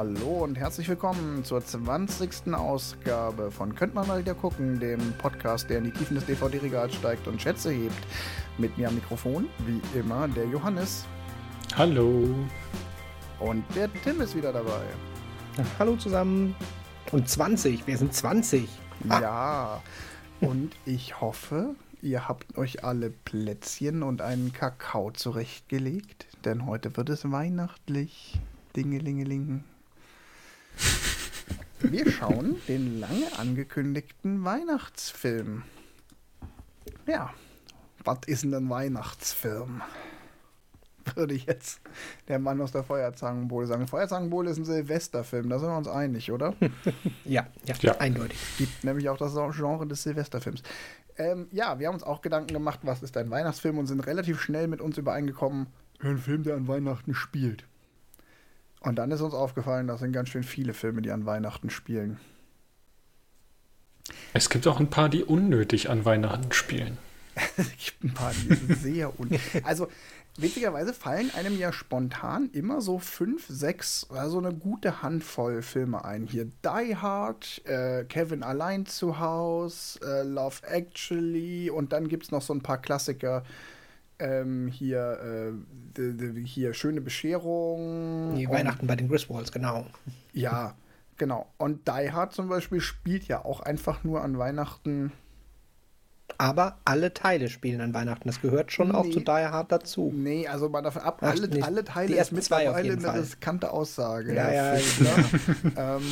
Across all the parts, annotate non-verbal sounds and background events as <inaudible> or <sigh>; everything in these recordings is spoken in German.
Hallo und herzlich willkommen zur 20. Ausgabe von Könnt man mal wieder gucken, dem Podcast, der in die Tiefen des DVD-Regals steigt und Schätze hebt. Mit mir am Mikrofon, wie immer, der Johannes. Hallo. Und der Tim ist wieder dabei. Hallo zusammen. Und 20, wir sind 20. Ah. Ja, und ich hoffe, ihr habt euch alle Plätzchen und einen Kakao zurechtgelegt, denn heute wird es weihnachtlich. Dingelingeling. Wir schauen den lange angekündigten Weihnachtsfilm. Ja, was ist denn ein Weihnachtsfilm? Würde jetzt der Mann aus der Feuerzangenbowle sagen. Feuerzangenbowle ist ein Silvesterfilm, da sind wir uns einig, oder? <laughs> ja, ja, ja, eindeutig. Gibt nämlich auch das Genre des Silvesterfilms. Ähm, ja, wir haben uns auch Gedanken gemacht, was ist ein Weihnachtsfilm und sind relativ schnell mit uns übereingekommen, ein Film, der an Weihnachten spielt. Und dann ist uns aufgefallen, das sind ganz schön viele Filme, die an Weihnachten spielen. Es gibt auch ein paar, die unnötig an Weihnachten spielen. <laughs> es gibt ein paar, die sind sehr unnötig. <laughs> Also, witzigerweise fallen einem ja spontan immer so fünf, sechs, also eine gute Handvoll Filme ein. Hier Die Hard, äh, Kevin allein zu Hause, äh, Love Actually und dann gibt es noch so ein paar Klassiker ähm, hier, äh, hier schöne Bescherung. Die Weihnachten bei den Griswolds, genau. Ja, genau. Und Die Hard zum Beispiel spielt ja auch einfach nur an Weihnachten. Aber alle Teile spielen an Weihnachten. Das gehört schon nee, auch zu Die Hard dazu. Nee, also mal davon ab, Ach, alle, nee, alle Teile ist mittlerweile eine Fall. riskante Aussage. Ja, ja, ja. <laughs> ähm,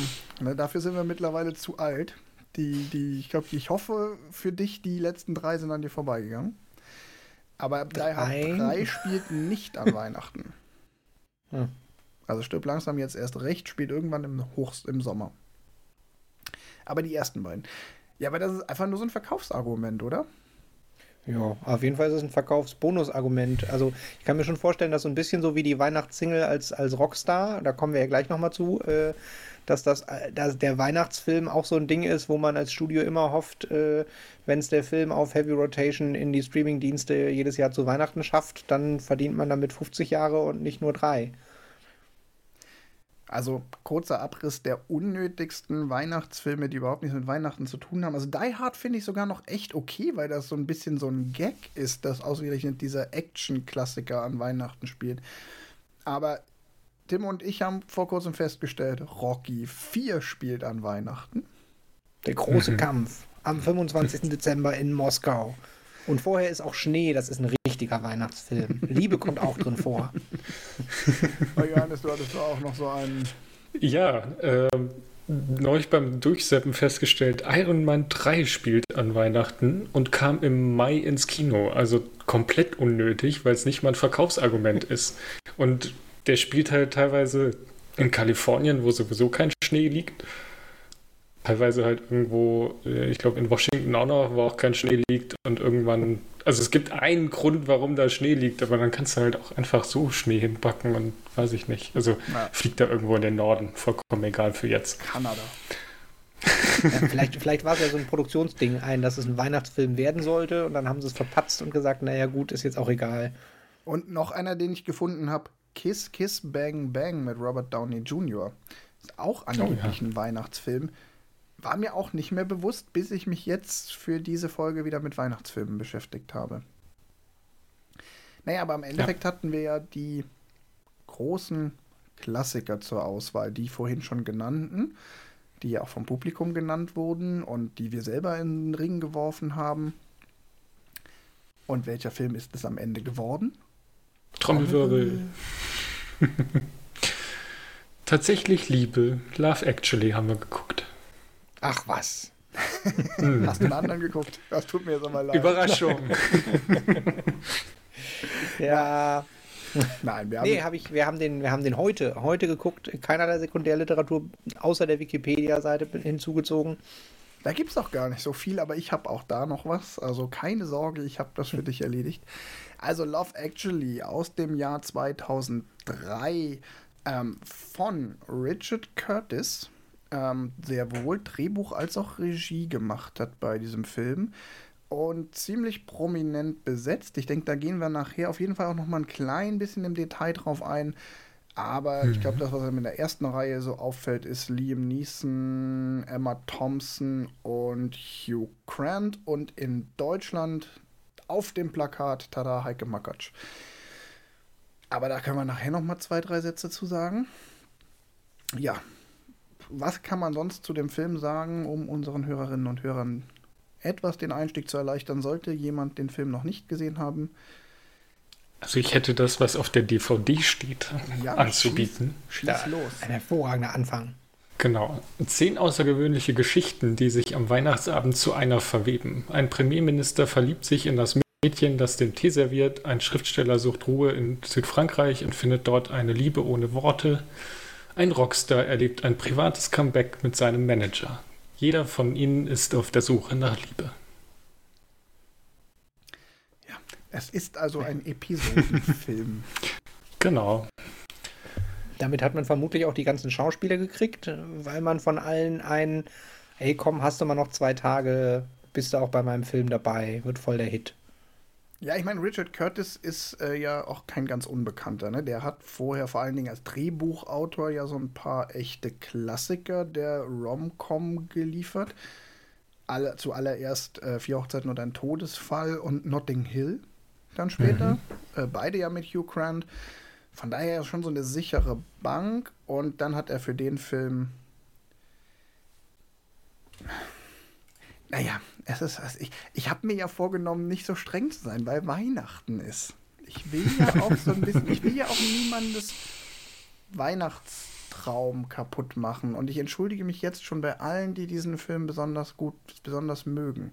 ne, dafür sind wir mittlerweile zu alt. Die, die, ich glaube, ich hoffe für dich, die letzten drei sind an dir vorbeigegangen. Aber Die Hard 3 spielt nicht an <laughs> Weihnachten. Hm. Also stirbt langsam jetzt erst recht, spielt irgendwann im Hochst im Sommer. Aber die ersten beiden. Ja, aber das ist einfach nur so ein Verkaufsargument, oder? Ja, auf jeden Fall ist es ein Verkaufsbonusargument. Also ich kann mir schon vorstellen, dass so ein bisschen so wie die Weihnachtssingle als, als Rockstar, da kommen wir ja gleich nochmal zu, äh, dass das äh, dass der Weihnachtsfilm auch so ein Ding ist, wo man als Studio immer hofft, äh, wenn es der Film auf Heavy Rotation in die Streamingdienste jedes Jahr zu Weihnachten schafft, dann verdient man damit 50 Jahre und nicht nur drei. Also kurzer Abriss der unnötigsten Weihnachtsfilme, die überhaupt nichts mit Weihnachten zu tun haben. Also Die Hard finde ich sogar noch echt okay, weil das so ein bisschen so ein Gag ist, dass ausgerechnet dieser Action-Klassiker an Weihnachten spielt. Aber Tim und ich haben vor kurzem festgestellt, Rocky 4 spielt an Weihnachten. Der große mhm. Kampf am 25. Dezember in Moskau. Und vorher ist auch Schnee, das ist ein richtiger Weihnachtsfilm. Liebe kommt auch drin vor. <laughs> Oh, Johannes, du hattest auch noch so einen. Ja, äh, neulich beim Durchseppen festgestellt, Iron Man 3 spielt an Weihnachten und kam im Mai ins Kino. Also komplett unnötig, weil es nicht mal ein Verkaufsargument ist. Und der spielt halt teilweise in Kalifornien, wo sowieso kein Schnee liegt. Teilweise halt irgendwo, äh, ich glaube in Washington auch noch, wo auch kein Schnee liegt und irgendwann, also es gibt einen Grund, warum da Schnee liegt, aber dann kannst du halt auch einfach so Schnee hinpacken und weiß ich nicht. Also ja. fliegt da irgendwo in den Norden, vollkommen egal für jetzt. Kanada. <laughs> ja, vielleicht, vielleicht war es ja so ein Produktionsding ein, dass es ein Weihnachtsfilm werden sollte und dann haben sie es verpatzt und gesagt, naja gut, ist jetzt auch egal. Und noch einer, den ich gefunden habe, Kiss Kiss Bang Bang mit Robert Downey Jr. Ist auch angeblich oh, ja. ein Weihnachtsfilm. War mir auch nicht mehr bewusst, bis ich mich jetzt für diese Folge wieder mit Weihnachtsfilmen beschäftigt habe. Naja, aber im Endeffekt ja. hatten wir ja die großen Klassiker zur Auswahl, die vorhin schon genannten, die ja auch vom Publikum genannt wurden und die wir selber in den Ring geworfen haben. Und welcher Film ist es am Ende geworden? Trommelwirbel. <laughs> Tatsächlich Liebe. Love Actually haben wir geguckt. Ach was. Hm. Hast du einen anderen geguckt? Das tut mir jetzt aber leid. Überraschung. <laughs> ja. Nein, wir haben, nee, hab ich, wir, haben den, wir haben den heute, heute geguckt. Keiner der Sekundärliteratur außer der Wikipedia-Seite hinzugezogen. Da gibt es doch gar nicht so viel, aber ich habe auch da noch was. Also keine Sorge, ich habe das für dich erledigt. Also Love Actually aus dem Jahr 2003 ähm, von Richard Curtis, ähm, der wohl Drehbuch als auch Regie gemacht hat bei diesem Film und ziemlich prominent besetzt. Ich denke, da gehen wir nachher auf jeden Fall auch noch mal ein klein bisschen im Detail drauf ein. Aber mhm. ich glaube, das, was ihm in der ersten Reihe so auffällt, ist Liam Neeson, Emma Thompson und Hugh Grant. Und in Deutschland auf dem Plakat, tada, Heike Makatsch. Aber da können wir nachher noch mal zwei, drei Sätze zu sagen. Ja, was kann man sonst zu dem Film sagen, um unseren Hörerinnen und Hörern etwas den Einstieg zu erleichtern, sollte jemand den Film noch nicht gesehen haben? Also ich hätte das, was auf der DVD steht, ja, anzubieten. Schieß, schieß los. Ein hervorragender Anfang. Genau. Zehn außergewöhnliche Geschichten, die sich am Weihnachtsabend zu einer verweben. Ein Premierminister verliebt sich in das Mädchen, das den Tee serviert. Ein Schriftsteller sucht Ruhe in Südfrankreich und findet dort eine Liebe ohne Worte. Ein Rockstar erlebt ein privates Comeback mit seinem Manager. Jeder von ihnen ist auf der Suche nach Liebe. Ja, es ist also ein Episodenfilm. <laughs> genau. Damit hat man vermutlich auch die ganzen Schauspieler gekriegt, weil man von allen ein, hey komm, hast du mal noch zwei Tage, bist du auch bei meinem Film dabei, wird voll der Hit. Ja, ich meine, Richard Curtis ist äh, ja auch kein ganz Unbekannter. Ne? Der hat vorher vor allen Dingen als Drehbuchautor ja so ein paar echte Klassiker der Rom-Com geliefert. Alle, zuallererst äh, Vier Hochzeiten und ein Todesfall und Notting Hill dann später. Mhm. Äh, beide ja mit Hugh Grant. Von daher schon so eine sichere Bank. Und dann hat er für den Film naja, es ist, ich, ich habe mir ja vorgenommen, nicht so streng zu sein, weil Weihnachten ist. Ich will ja auch so ein bisschen, ich will ja auch niemandes Weihnachtstraum kaputt machen. Und ich entschuldige mich jetzt schon bei allen, die diesen Film besonders gut, besonders mögen.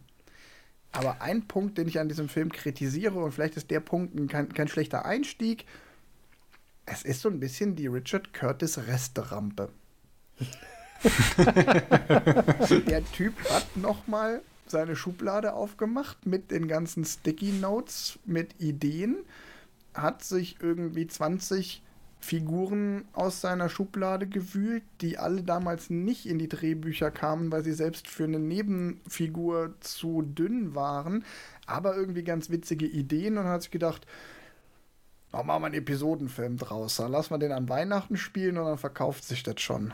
Aber ein Punkt, den ich an diesem Film kritisiere, und vielleicht ist der Punkt kein, kein schlechter Einstieg, es ist so ein bisschen die Richard Curtis Resterampe. <laughs> der Typ hat nochmal seine Schublade aufgemacht mit den ganzen Sticky Notes, mit Ideen, hat sich irgendwie 20 Figuren aus seiner Schublade gewühlt, die alle damals nicht in die Drehbücher kamen, weil sie selbst für eine Nebenfigur zu dünn waren, aber irgendwie ganz witzige Ideen und hat sich gedacht, oh, machen wir einen Episodenfilm draus, dann lassen wir den an Weihnachten spielen und dann verkauft sich das schon.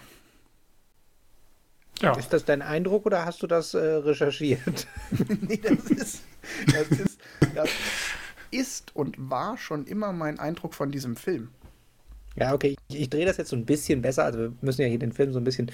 Ja. Ist das dein Eindruck oder hast du das äh, recherchiert? <laughs> nee, das ist, das ist, das ist und war schon immer mein Eindruck von diesem Film. Ja, okay, ich, ich drehe das jetzt so ein bisschen besser. Also wir müssen ja hier den Film so ein bisschen.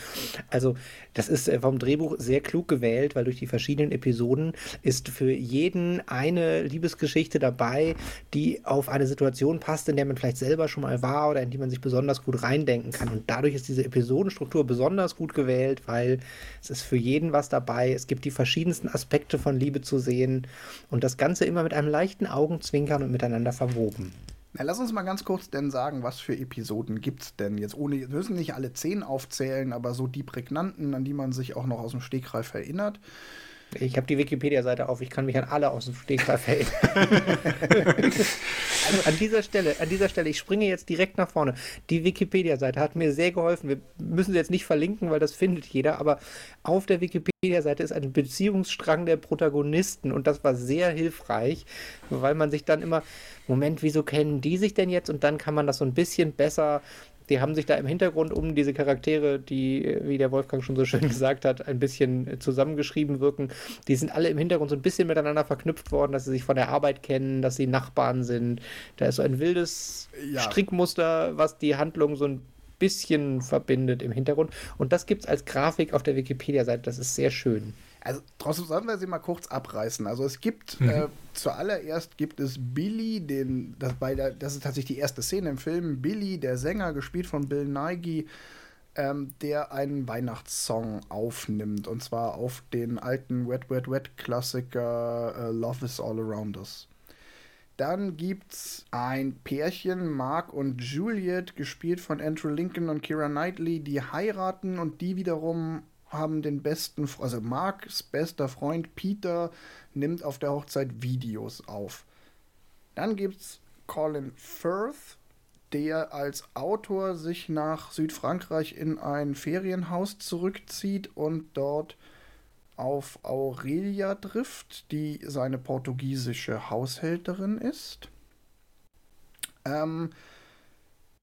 Also, das ist äh, vom Drehbuch sehr klug gewählt, weil durch die verschiedenen Episoden ist für jeden eine Liebesgeschichte dabei, die auf eine Situation passt, in der man vielleicht selber schon mal war oder in die man sich besonders gut reindenken kann. Und dadurch ist diese Episodenstruktur besonders gut gewählt, weil es ist für jeden was dabei. Es gibt die verschiedensten Aspekte von Liebe zu sehen und das Ganze immer mit einem leichten Augenzwinkern und miteinander verwoben. Na, lass uns mal ganz kurz denn sagen, was für Episoden gibt es denn jetzt? Ohne, wir müssen nicht alle zehn aufzählen, aber so die prägnanten, an die man sich auch noch aus dem Stegreif erinnert. Ich habe die Wikipedia-Seite auf, ich kann mich an alle aus dem Stegreif erinnern. <laughs> also an dieser Stelle, an dieser Stelle, ich springe jetzt direkt nach vorne. Die Wikipedia-Seite hat mir sehr geholfen. Wir müssen sie jetzt nicht verlinken, weil das findet jeder, aber auf der Wikipedia-Seite ist ein Beziehungsstrang der Protagonisten und das war sehr hilfreich, weil man sich dann immer, Moment, wieso kennen die sich denn jetzt? Und dann kann man das so ein bisschen besser die haben sich da im Hintergrund um diese Charaktere, die, wie der Wolfgang schon so schön <laughs> gesagt hat, ein bisschen zusammengeschrieben wirken. Die sind alle im Hintergrund so ein bisschen miteinander verknüpft worden, dass sie sich von der Arbeit kennen, dass sie Nachbarn sind. Da ist so ein wildes ja. Strickmuster, was die Handlung so ein bisschen verbindet im Hintergrund. Und das gibt es als Grafik auf der Wikipedia-Seite. Das ist sehr schön. Also trotzdem sollen wir sie mal kurz abreißen. Also es gibt mhm. äh, zuallererst gibt es Billy, den das bei der das ist tatsächlich die erste Szene im Film. Billy, der Sänger, gespielt von Bill Nighy, ähm, der einen Weihnachtssong aufnimmt und zwar auf den alten Wet Wet Wet Klassiker äh, Love Is All Around Us. Dann gibt's ein Pärchen, Mark und Juliet, gespielt von Andrew Lincoln und Kira Knightley, die heiraten und die wiederum haben den besten, also Marks bester Freund Peter nimmt auf der Hochzeit Videos auf. Dann gibt's Colin Firth, der als Autor sich nach Südfrankreich in ein Ferienhaus zurückzieht und dort auf Aurelia trifft, die seine portugiesische Haushälterin ist. Ähm,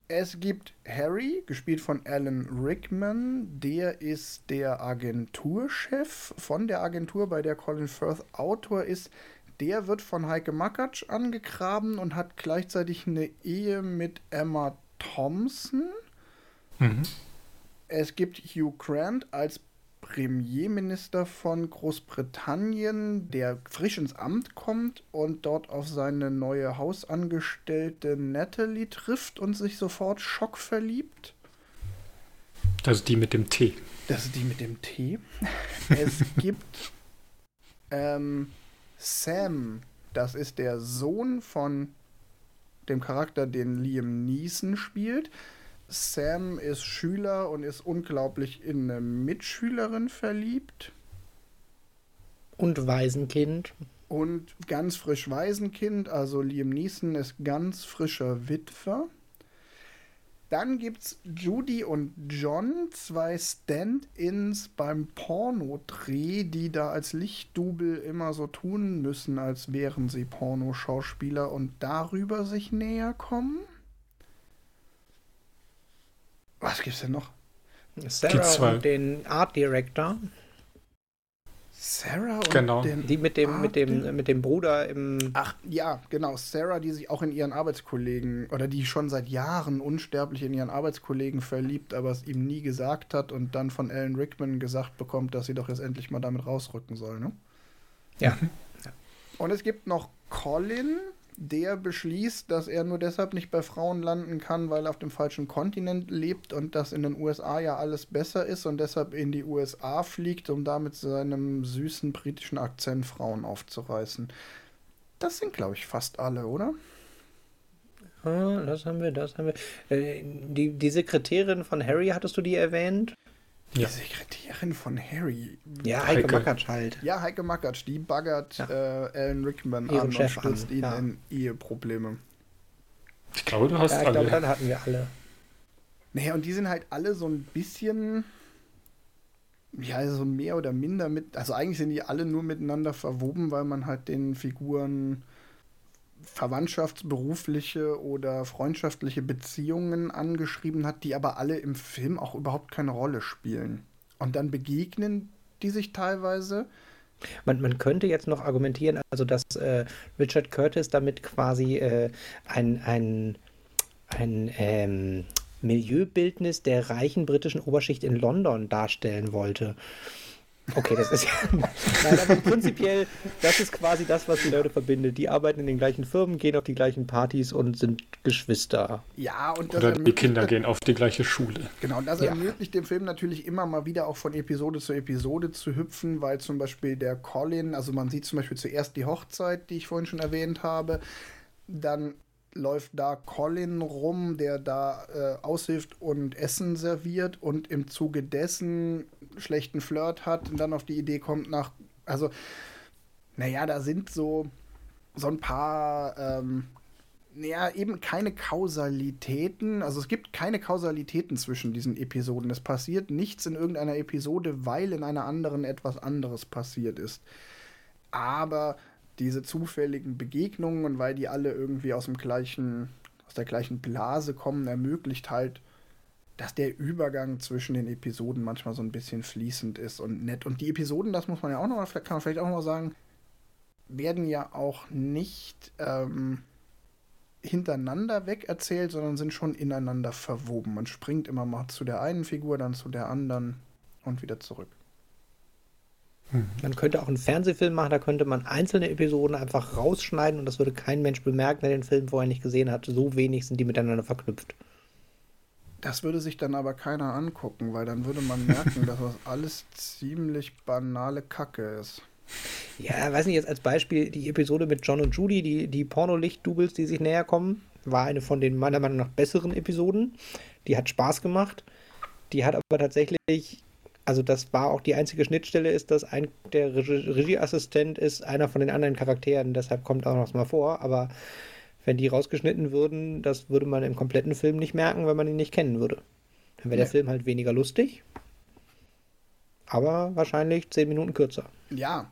Es gibt Harry, gespielt von Alan Rickman. Der ist der Agenturchef von der Agentur, bei der Colin Firth Autor ist. Der wird von Heike Makatsch angegraben und hat gleichzeitig eine Ehe mit Emma Thompson. Mhm. Es gibt Hugh Grant als Premierminister von Großbritannien, der frisch ins Amt kommt und dort auf seine neue Hausangestellte Natalie trifft und sich sofort schockverliebt. Das ist die mit dem T. Das ist die mit dem T. <laughs> es gibt ähm, Sam, das ist der Sohn von dem Charakter, den Liam Neeson spielt. Sam ist Schüler und ist unglaublich in eine Mitschülerin verliebt. Und Waisenkind. Und ganz frisch Waisenkind, also Liam Neeson ist ganz frischer Witwer. Dann gibt's Judy und John, zwei Stand-ins beim Pornodreh, die da als Lichtdubel immer so tun müssen, als wären sie Pornoschauspieler und darüber sich näher kommen. Was gibt's denn noch? Sarah und den Art Director. Sarah und genau. den die mit dem mit dem mit dem Bruder im Ach ja, genau, Sarah, die sich auch in ihren Arbeitskollegen oder die schon seit Jahren unsterblich in ihren Arbeitskollegen verliebt, aber es ihm nie gesagt hat und dann von Alan Rickman gesagt bekommt, dass sie doch jetzt endlich mal damit rausrücken soll, ne? Ja. Und es gibt noch Colin, der beschließt, dass er nur deshalb nicht bei Frauen landen kann, weil er auf dem falschen Kontinent lebt und dass in den USA ja alles besser ist und deshalb in die USA fliegt, um da mit seinem süßen britischen Akzent Frauen aufzureißen. Das sind, glaube ich, fast alle, oder? Ah, das haben wir, das haben wir. Äh, die, die Sekretärin von Harry, hattest du die erwähnt? Die ja. Sekretärin von Harry. Ja, Heike, Heike Makatsch halt. Ja, Heike Makatsch, die baggert ja. äh, Alan Rickman Ihren an Chef und stürzt ihn ja. in Eheprobleme. Ich glaube, du hast ja, ich alle. glaube, dann hatten wir alle. Naja, und die sind halt alle so ein bisschen, ja, so mehr oder minder mit, also eigentlich sind die alle nur miteinander verwoben, weil man halt den Figuren verwandtschaftsberufliche oder freundschaftliche Beziehungen angeschrieben hat, die aber alle im Film auch überhaupt keine Rolle spielen. Und dann begegnen die sich teilweise. Man, man könnte jetzt noch argumentieren, also dass äh, Richard Curtis damit quasi äh, ein, ein, ein ähm, Milieubildnis der reichen britischen Oberschicht in London darstellen wollte. Okay, das ist ja. <laughs> Nein, aber prinzipiell, das ist quasi das, was die Leute verbindet. Die arbeiten in den gleichen Firmen, gehen auf die gleichen Partys und sind Geschwister. Ja, und Oder die Kinder gehen auf die gleiche Schule. Genau, und das ja. ermöglicht dem Film natürlich immer mal wieder auch von Episode zu Episode zu hüpfen, weil zum Beispiel der Colin, also man sieht zum Beispiel zuerst die Hochzeit, die ich vorhin schon erwähnt habe, dann läuft da Colin rum, der da äh, aushilft und Essen serviert und im Zuge dessen schlechten Flirt hat und dann auf die Idee kommt nach, also, naja, da sind so, so ein paar, ähm, naja, eben keine Kausalitäten. Also es gibt keine Kausalitäten zwischen diesen Episoden. Es passiert nichts in irgendeiner Episode, weil in einer anderen etwas anderes passiert ist. Aber diese zufälligen Begegnungen und weil die alle irgendwie aus dem gleichen, aus der gleichen Blase kommen, ermöglicht halt dass der Übergang zwischen den Episoden manchmal so ein bisschen fließend ist und nett. Und die Episoden, das muss man ja auch noch, kann man vielleicht auch noch sagen, werden ja auch nicht ähm, hintereinander weg erzählt, sondern sind schon ineinander verwoben. Man springt immer mal zu der einen Figur, dann zu der anderen und wieder zurück. Hm. Man könnte auch einen Fernsehfilm machen, da könnte man einzelne Episoden einfach rausschneiden und das würde kein Mensch bemerken, der den Film vorher nicht gesehen hat. So wenig sind die miteinander verknüpft. Das würde sich dann aber keiner angucken, weil dann würde man merken, <laughs> dass das alles ziemlich banale Kacke ist. Ja, weiß nicht, jetzt als Beispiel die Episode mit John und Judy, die, die Pornolicht-Doubles, die sich näher kommen, war eine von den meiner Meinung nach besseren Episoden. Die hat Spaß gemacht. Die hat aber tatsächlich, also das war auch die einzige Schnittstelle, ist, dass ein, der Regieassistent ist einer von den anderen Charakteren, deshalb kommt auch noch mal vor, aber wenn die rausgeschnitten würden, das würde man im kompletten Film nicht merken, wenn man ihn nicht kennen würde. Dann wäre der Film halt weniger lustig, aber wahrscheinlich zehn Minuten kürzer. Ja,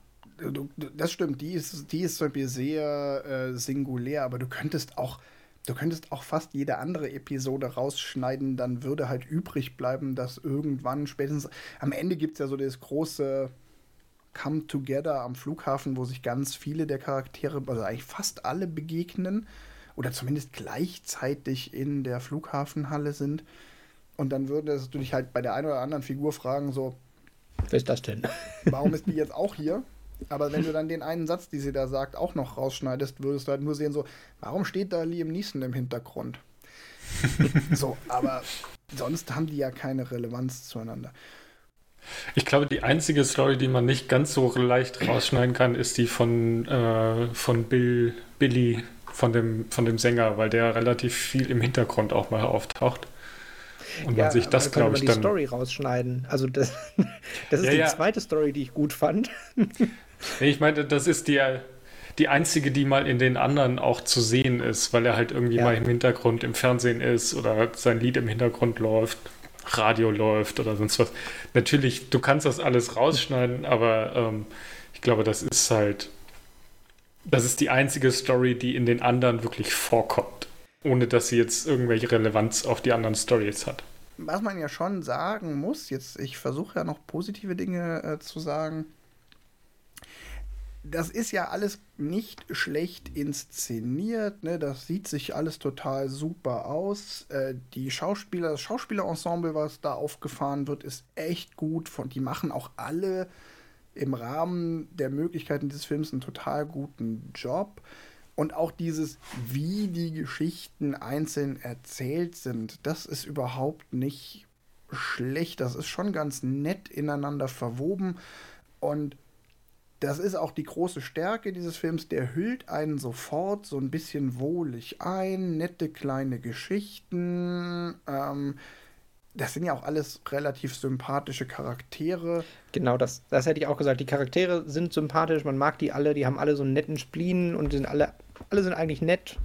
das stimmt. Die ist, die ist zum Beispiel sehr äh, singulär, aber du könntest auch du könntest auch fast jede andere Episode rausschneiden, dann würde halt übrig bleiben, dass irgendwann spätestens am Ende gibt es ja so das große Come Together am Flughafen, wo sich ganz viele der Charaktere, also eigentlich fast alle begegnen oder zumindest gleichzeitig in der Flughafenhalle sind. Und dann würdest du dich halt bei der einen oder anderen Figur fragen, so, Wer ist das denn? warum ist die jetzt auch hier? Aber wenn du dann den einen Satz, die sie da sagt, auch noch rausschneidest, würdest du halt nur sehen, so, warum steht da Liam Neeson im Hintergrund? so, aber sonst haben die ja keine Relevanz zueinander. Ich glaube, die einzige Story, die man nicht ganz so leicht rausschneiden kann, ist die von, äh, von Bill, Billy, von dem, von dem Sänger, weil der relativ viel im Hintergrund auch mal auftaucht. Und ja, man sich das, glaube ich, die dann. Story rausschneiden. Also, das, <laughs> das ist ja, die ja. zweite Story, die ich gut fand. <laughs> ich meine, das ist die, die einzige, die mal in den anderen auch zu sehen ist, weil er halt irgendwie mal im Hintergrund im Fernsehen ist oder sein Lied im Hintergrund läuft. Radio läuft oder sonst was. Natürlich, du kannst das alles rausschneiden, aber ähm, ich glaube, das ist halt, das ist die einzige Story, die in den anderen wirklich vorkommt, ohne dass sie jetzt irgendwelche Relevanz auf die anderen Stories hat. Was man ja schon sagen muss, jetzt, ich versuche ja noch positive Dinge äh, zu sagen, das ist ja alles nicht schlecht inszeniert, ne? Das sieht sich alles total super aus. Äh, die Schauspieler, das Schauspielerensemble, was da aufgefahren wird, ist echt gut. Von, die machen auch alle im Rahmen der Möglichkeiten dieses Films einen total guten Job. Und auch dieses, wie die Geschichten einzeln erzählt sind, das ist überhaupt nicht schlecht. Das ist schon ganz nett ineinander verwoben. Und das ist auch die große Stärke dieses Films. Der hüllt einen sofort so ein bisschen wohlig ein, nette kleine Geschichten. Ähm, das sind ja auch alles relativ sympathische Charaktere. Genau, das, das hätte ich auch gesagt. Die Charaktere sind sympathisch, man mag die alle, die haben alle so einen netten Spleen und sind alle, alle sind eigentlich nett.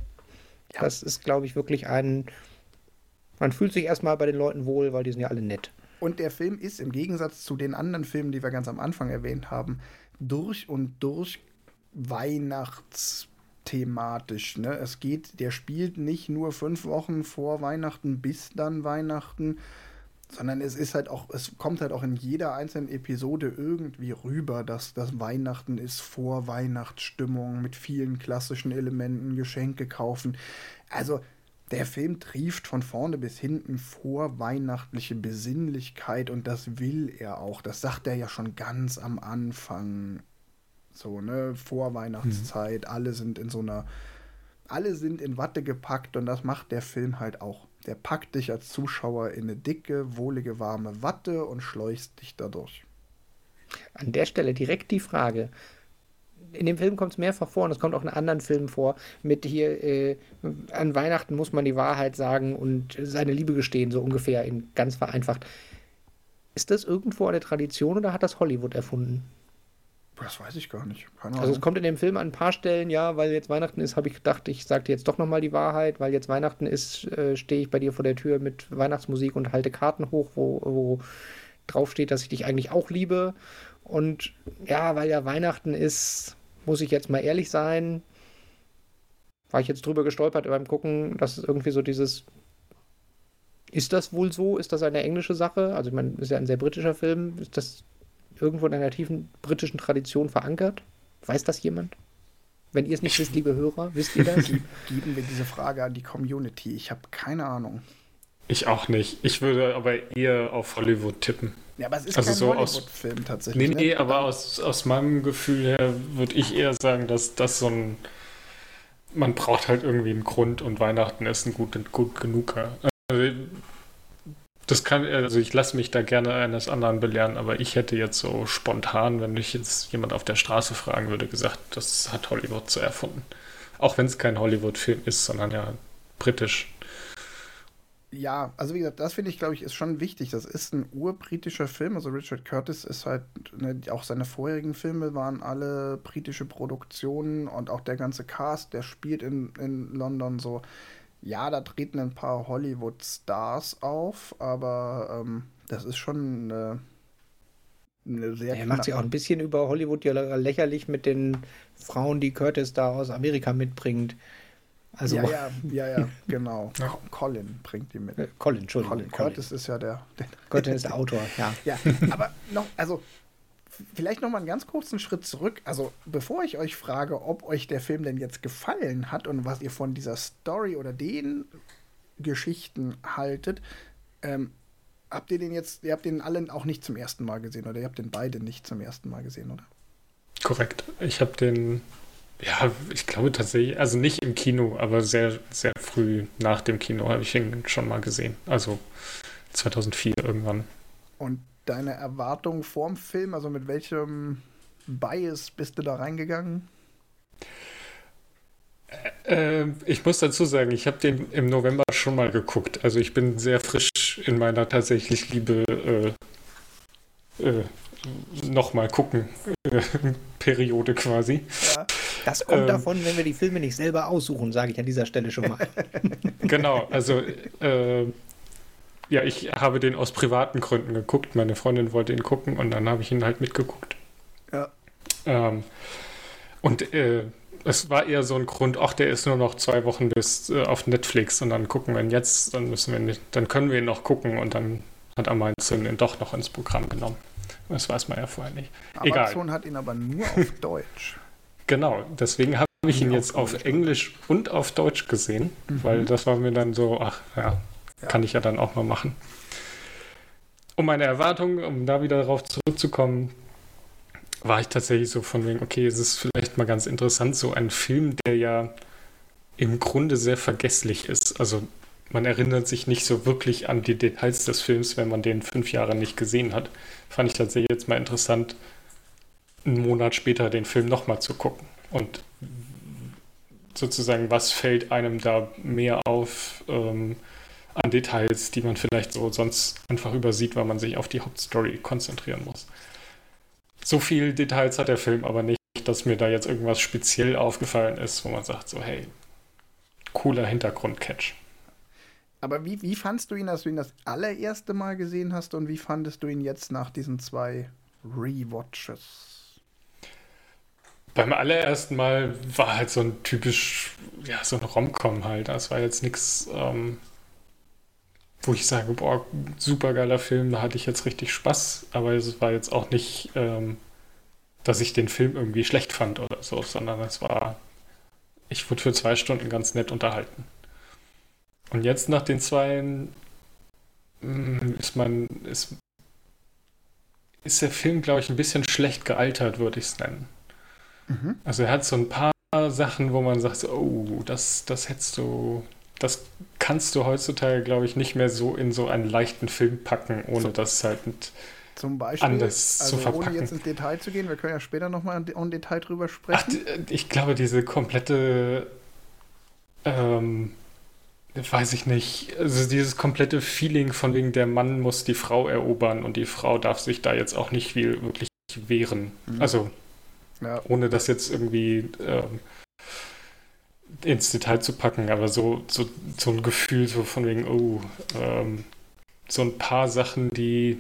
Ja. Das ist, glaube ich, wirklich ein. Man fühlt sich erstmal bei den Leuten wohl, weil die sind ja alle nett. Und der Film ist im Gegensatz zu den anderen Filmen, die wir ganz am Anfang erwähnt haben, durch und durch weihnachtsthematisch. Ne? Es geht, der spielt nicht nur fünf Wochen vor Weihnachten bis dann Weihnachten, sondern es ist halt auch, es kommt halt auch in jeder einzelnen Episode irgendwie rüber, dass das Weihnachten ist vor Weihnachtsstimmung mit vielen klassischen Elementen, Geschenke kaufen. Also der Film trieft von vorne bis hinten vor weihnachtliche Besinnlichkeit und das will er auch. Das sagt er ja schon ganz am Anfang. So, ne, vor Weihnachtszeit, mhm. alle sind in so einer, alle sind in Watte gepackt und das macht der Film halt auch. Der packt dich als Zuschauer in eine dicke, wohlige, warme Watte und schleust dich dadurch. An der Stelle direkt die Frage, in dem Film kommt es mehrfach vor und es kommt auch in anderen Filmen vor, mit hier, äh, an Weihnachten muss man die Wahrheit sagen und seine Liebe gestehen, so ungefähr, in ganz vereinfacht. Ist das irgendwo eine Tradition oder hat das Hollywood erfunden? Das weiß ich gar nicht. Also es kommt in dem Film an ein paar Stellen, ja, weil jetzt Weihnachten ist, habe ich gedacht, ich sage dir jetzt doch nochmal die Wahrheit, weil jetzt Weihnachten ist, äh, stehe ich bei dir vor der Tür mit Weihnachtsmusik und halte Karten hoch, wo, wo drauf steht, dass ich dich eigentlich auch liebe. Und ja, weil ja Weihnachten ist, muss ich jetzt mal ehrlich sein, war ich jetzt drüber gestolpert beim Gucken, dass es irgendwie so dieses ist das wohl so? Ist das eine englische Sache? Also, ich meine, ist ja ein sehr britischer Film. Ist das irgendwo in einer tiefen britischen Tradition verankert? Weiß das jemand? Wenn ihr es nicht wisst, liebe Hörer, wisst ihr <laughs> das? Geben wir diese Frage an die Community. Ich habe keine Ahnung. Ich auch nicht. Ich würde aber eher auf Hollywood tippen. Ja, aber es ist also kein so Hollywood-Film tatsächlich. Nee, nee, ne? aber aus, aus meinem Gefühl her würde ich eher sagen, dass das so ein. Man braucht halt irgendwie einen Grund und Weihnachten ist ein gut, gut genug. Also, das kann, also ich lasse mich da gerne eines anderen belehren, aber ich hätte jetzt so spontan, wenn mich jetzt jemand auf der Straße fragen würde, gesagt, das hat Hollywood so erfunden. Auch wenn es kein Hollywood-Film ist, sondern ja britisch ja, also wie gesagt, das finde ich, glaube ich, ist schon wichtig. Das ist ein urbritischer Film. Also Richard Curtis ist halt, ne, auch seine vorherigen Filme waren alle britische Produktionen und auch der ganze Cast, der spielt in, in London so. Ja, da treten ein paar Hollywood-Stars auf, aber ähm, das ist schon eine, eine sehr. Er macht sich auch ein bisschen über Hollywood ja lächerlich mit den Frauen, die Curtis da aus Amerika mitbringt. Also, ja, <laughs> ja, ja, ja, genau. Ja. Colin bringt die mit. Äh, Colin, Entschuldigung. Colin Curtis ist ja der. der Curtis ist der Autor, ja. ja, aber noch, also vielleicht noch mal einen ganz kurzen Schritt zurück. Also, bevor ich euch frage, ob euch der Film denn jetzt gefallen hat und was ihr von dieser Story oder den Geschichten haltet, ähm, habt ihr den jetzt, ihr habt den allen auch nicht zum ersten Mal gesehen oder ihr habt den beide nicht zum ersten Mal gesehen, oder? Korrekt. Ich habe den, ja, ich glaube tatsächlich, also nicht im Kino, aber sehr, sehr früh nach dem Kino habe ich ihn schon mal gesehen. Also 2004 irgendwann. Und deine Erwartung vorm Film, also mit welchem Bias bist du da reingegangen? Äh, ich muss dazu sagen, ich habe den im November schon mal geguckt. Also ich bin sehr frisch in meiner tatsächlich Liebe äh, äh, nochmal gucken äh, Periode quasi. Ja, das kommt ähm, davon, wenn wir die Filme nicht selber aussuchen, sage ich an dieser Stelle schon mal. <laughs> genau, also äh, ja, ich habe den aus privaten Gründen geguckt. Meine Freundin wollte ihn gucken und dann habe ich ihn halt mitgeguckt. Ja. Ähm, und äh, es war eher so ein Grund, ach, der ist nur noch zwei Wochen bis äh, auf Netflix und dann gucken wir ihn jetzt, dann müssen wir nicht, dann können wir ihn noch gucken und dann hat Amazon ihn doch noch ins Programm genommen. Das weiß man ja vorher nicht. Amazon Egal. hat ihn aber nur auf <laughs> Deutsch. Genau, deswegen habe ich ihn jetzt auf Englisch und auf Deutsch gesehen, mhm. weil das war mir dann so, ach ja, ja, kann ich ja dann auch mal machen. Um meine Erwartungen, um da wieder darauf zurückzukommen, war ich tatsächlich so von wegen, okay, es ist vielleicht mal ganz interessant, so ein Film, der ja im Grunde sehr vergesslich ist. Also man erinnert sich nicht so wirklich an die Details des Films, wenn man den fünf Jahre nicht gesehen hat. Fand ich tatsächlich jetzt mal interessant, einen Monat später den Film nochmal zu gucken. Und sozusagen, was fällt einem da mehr auf ähm, an Details, die man vielleicht so sonst einfach übersieht, weil man sich auf die Hauptstory konzentrieren muss. So viel Details hat der Film aber nicht, dass mir da jetzt irgendwas speziell aufgefallen ist, wo man sagt so, hey, cooler Hintergrundcatch. Aber wie, wie fandst du ihn, als du ihn das allererste Mal gesehen hast und wie fandest du ihn jetzt nach diesen zwei Rewatches? Beim allerersten Mal war halt so ein typisch, ja, so ein Romcom halt. Das war jetzt nichts, ähm, wo ich sage, boah, super geiler Film, da hatte ich jetzt richtig Spaß, aber es war jetzt auch nicht, ähm, dass ich den Film irgendwie schlecht fand oder so, sondern es war, ich wurde für zwei Stunden ganz nett unterhalten. Und jetzt nach den zwei mm, ist man, ist, ist der Film, glaube ich, ein bisschen schlecht gealtert, würde ich es nennen. Mhm. Also er hat so ein paar Sachen, wo man sagt, oh, das, das hättest du, das kannst du heutzutage, glaube ich, nicht mehr so in so einen leichten Film packen, ohne so, das halt mit zum Beispiel, anders also zu verpacken. Ohne jetzt ins Detail zu gehen, wir können ja später nochmal im Detail drüber sprechen. Ach, ich glaube, diese komplette, ähm, weiß ich nicht, also dieses komplette Feeling von wegen, der Mann muss die Frau erobern und die Frau darf sich da jetzt auch nicht viel wirklich wehren. Mhm. Also, ja. ohne das jetzt irgendwie ähm, ins Detail zu packen, aber so, so, so ein Gefühl so von wegen, oh, ähm, so ein paar Sachen, die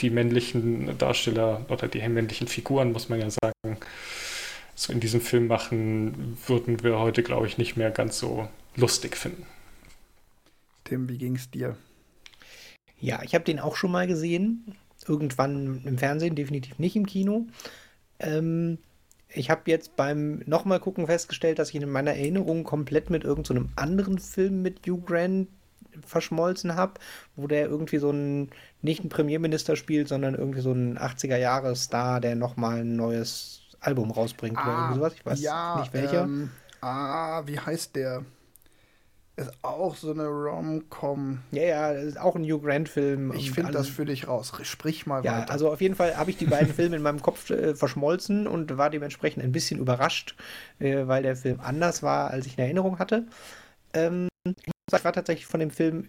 die männlichen Darsteller oder die männlichen Figuren, muss man ja sagen, so in diesem Film machen, würden wir heute, glaube ich, nicht mehr ganz so lustig finden. Tim, wie ging es dir? Ja, ich habe den auch schon mal gesehen. Irgendwann im Fernsehen, definitiv nicht im Kino. Ähm, ich habe jetzt beim nochmal gucken festgestellt, dass ich ihn in meiner Erinnerung komplett mit irgendeinem so anderen Film mit Hugh Grant verschmolzen habe, wo der irgendwie so ein, nicht ein Premierminister spielt, sondern irgendwie so ein 80er-Jahre-Star, der nochmal ein neues Album rausbringt ah, oder sowas. Ich weiß ja, nicht welcher. Ähm, ah, wie heißt der? Ist auch so eine Rom-Com. Ja, ja, das ist auch ein Hugh Grant-Film. Ich finde das für dich raus. Sprich mal ja, weiter. Also auf jeden Fall habe ich die beiden Filme in meinem Kopf äh, verschmolzen und war dementsprechend ein bisschen überrascht, äh, weil der Film anders war, als ich in Erinnerung hatte. Ähm, ich war tatsächlich von dem Film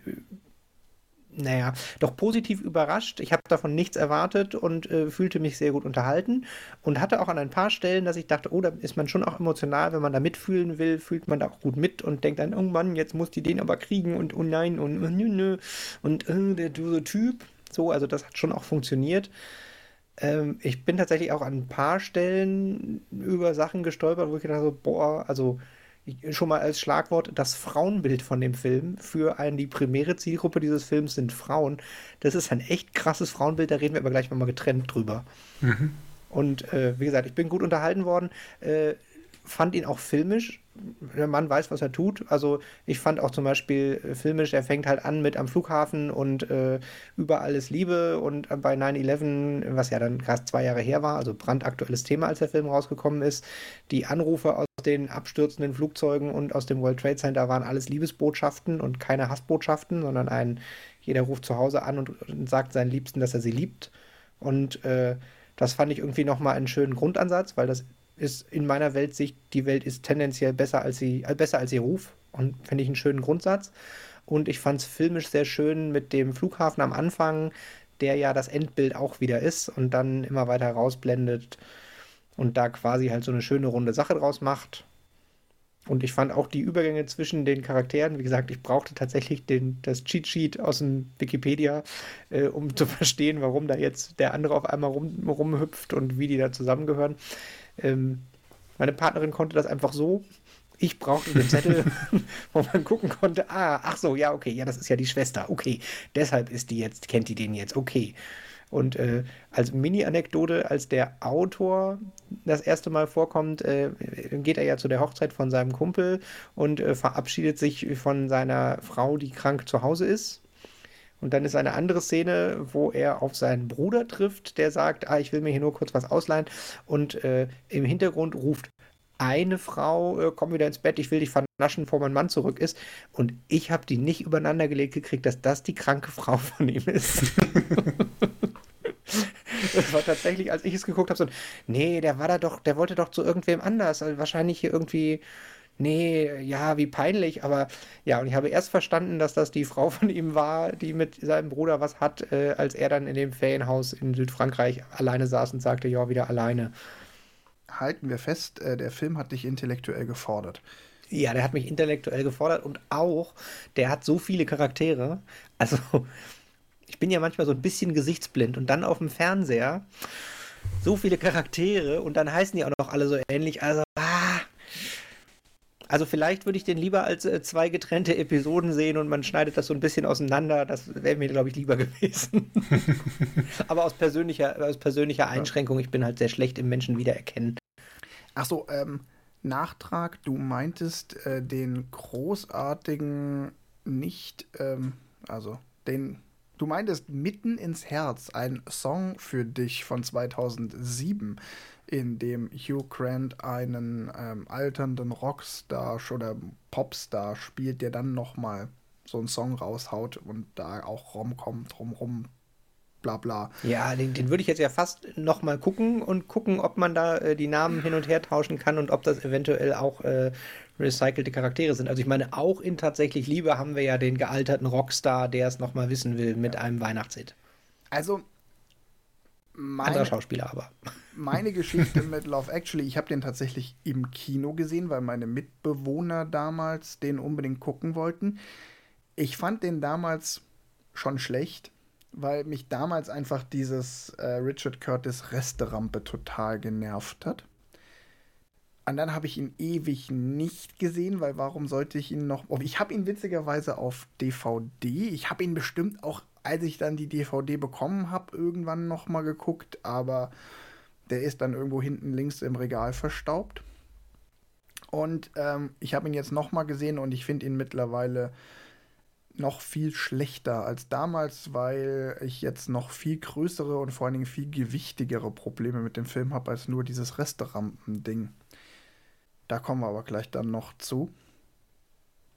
naja, doch positiv überrascht. Ich habe davon nichts erwartet und äh, fühlte mich sehr gut unterhalten und hatte auch an ein paar Stellen, dass ich dachte, oh, da ist man schon auch emotional, wenn man da mitfühlen will, fühlt man da auch gut mit und denkt dann, oh jetzt muss die den aber kriegen und oh nein und nö, nö, und äh, der dürre Typ. So, also das hat schon auch funktioniert. Ähm, ich bin tatsächlich auch an ein paar Stellen über Sachen gestolpert, wo ich gedacht habe, boah, also schon mal als Schlagwort das Frauenbild von dem Film. Für einen, die primäre Zielgruppe dieses Films sind Frauen. Das ist ein echt krasses Frauenbild, da reden wir aber gleich mal getrennt drüber. Mhm. Und äh, wie gesagt, ich bin gut unterhalten worden. Äh, fand ihn auch filmisch. Der Mann weiß, was er tut. Also ich fand auch zum Beispiel äh, filmisch, er fängt halt an mit am Flughafen und äh, überall ist Liebe und bei 9-11, was ja dann gerade zwei Jahre her war, also brandaktuelles Thema, als der Film rausgekommen ist, die Anrufe aus den abstürzenden Flugzeugen und aus dem World Trade Center waren alles Liebesbotschaften und keine Hassbotschaften, sondern ein, jeder ruft zu Hause an und, und sagt seinen Liebsten, dass er sie liebt. Und äh, das fand ich irgendwie nochmal einen schönen Grundansatz, weil das ist in meiner Weltsicht, die Welt ist tendenziell besser als sie, äh, besser als ihr Ruf. Und finde ich einen schönen Grundsatz. Und ich fand es filmisch sehr schön mit dem Flughafen am Anfang, der ja das Endbild auch wieder ist und dann immer weiter rausblendet und da quasi halt so eine schöne runde Sache draus macht. Und ich fand auch die Übergänge zwischen den Charakteren, wie gesagt, ich brauchte tatsächlich den, das Cheat Sheet aus dem Wikipedia, äh, um <laughs> zu verstehen, warum da jetzt der andere auf einmal rum, rumhüpft und wie die da zusammengehören. Ähm, meine Partnerin konnte das einfach so. Ich brauchte den Zettel, <laughs> wo man gucken konnte, ah, ach so, ja, okay, ja, das ist ja die Schwester. Okay, deshalb ist die jetzt, kennt die den jetzt, okay. Und äh, als Mini-Anekdote, als der Autor das erste Mal vorkommt, äh, geht er ja zu der Hochzeit von seinem Kumpel und äh, verabschiedet sich von seiner Frau, die krank zu Hause ist. Und dann ist eine andere Szene, wo er auf seinen Bruder trifft, der sagt, ah, ich will mir hier nur kurz was ausleihen. Und äh, im Hintergrund ruft eine Frau, äh, komm wieder ins Bett, ich will dich vernaschen, bevor mein Mann zurück ist. Und ich habe die nicht übereinander gelegt gekriegt, dass das die kranke Frau von ihm ist. <laughs> das <laughs> war tatsächlich, als ich es geguckt habe, so, nee, der war da doch, der wollte doch zu irgendwem anders. Also wahrscheinlich hier irgendwie nee, ja, wie peinlich, aber ja, und ich habe erst verstanden, dass das die Frau von ihm war, die mit seinem Bruder was hat, äh, als er dann in dem Ferienhaus in Südfrankreich alleine saß und sagte, ja, wieder alleine. Halten wir fest, äh, der Film hat dich intellektuell gefordert. Ja, der hat mich intellektuell gefordert und auch, der hat so viele Charaktere. Also, ich bin ja manchmal so ein bisschen gesichtsblind und dann auf dem Fernseher so viele Charaktere und dann heißen die auch noch alle so ähnlich. Also, ah, also vielleicht würde ich den lieber als äh, zwei getrennte Episoden sehen und man schneidet das so ein bisschen auseinander. Das wäre mir, glaube ich, lieber <laughs> gewesen. <laughs> Aber aus persönlicher, aus persönlicher Einschränkung, ich bin halt sehr schlecht im Menschen wiedererkennen. Ach so, ähm, Nachtrag, du meintest äh, den großartigen, nicht, ähm, also den, du meintest mitten ins Herz, ein Song für dich von 2007 in dem Hugh Grant einen ähm, alternden Rockstar oder Popstar spielt, der dann noch mal so einen Song raushaut und da auch Romcom drumrum bla bla. Ja, den, den würde ich jetzt ja fast noch mal gucken und gucken, ob man da äh, die Namen hin und her tauschen kann und ob das eventuell auch äh, recycelte Charaktere sind. Also ich meine, auch in Tatsächlich Liebe haben wir ja den gealterten Rockstar, der es noch mal wissen will, mit einem Weihnachtshit. Also meine, Anderer Schauspieler aber. Meine <laughs> Geschichte mit Love Actually, ich habe den tatsächlich im Kino gesehen, weil meine Mitbewohner damals den unbedingt gucken wollten. Ich fand den damals schon schlecht, weil mich damals einfach dieses äh, Richard Curtis Resterampe total genervt hat. Und dann habe ich ihn ewig nicht gesehen, weil warum sollte ich ihn noch. Ich habe ihn witzigerweise auf DVD. Ich habe ihn bestimmt auch als ich dann die DVD bekommen habe, irgendwann noch mal geguckt, aber der ist dann irgendwo hinten links im Regal verstaubt. Und ähm, ich habe ihn jetzt noch mal gesehen und ich finde ihn mittlerweile noch viel schlechter als damals, weil ich jetzt noch viel größere und vor allen Dingen viel gewichtigere Probleme mit dem Film habe als nur dieses Resterampen-Ding. Da kommen wir aber gleich dann noch zu.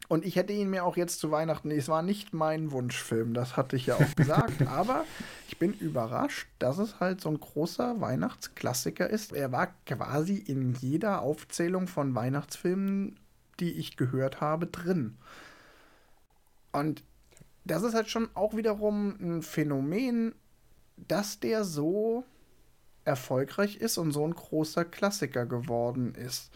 Und ich hätte ihn mir auch jetzt zu Weihnachten, es war nicht mein Wunschfilm, das hatte ich ja auch gesagt, <laughs> aber ich bin überrascht, dass es halt so ein großer Weihnachtsklassiker ist. Er war quasi in jeder Aufzählung von Weihnachtsfilmen, die ich gehört habe, drin. Und das ist halt schon auch wiederum ein Phänomen, dass der so erfolgreich ist und so ein großer Klassiker geworden ist.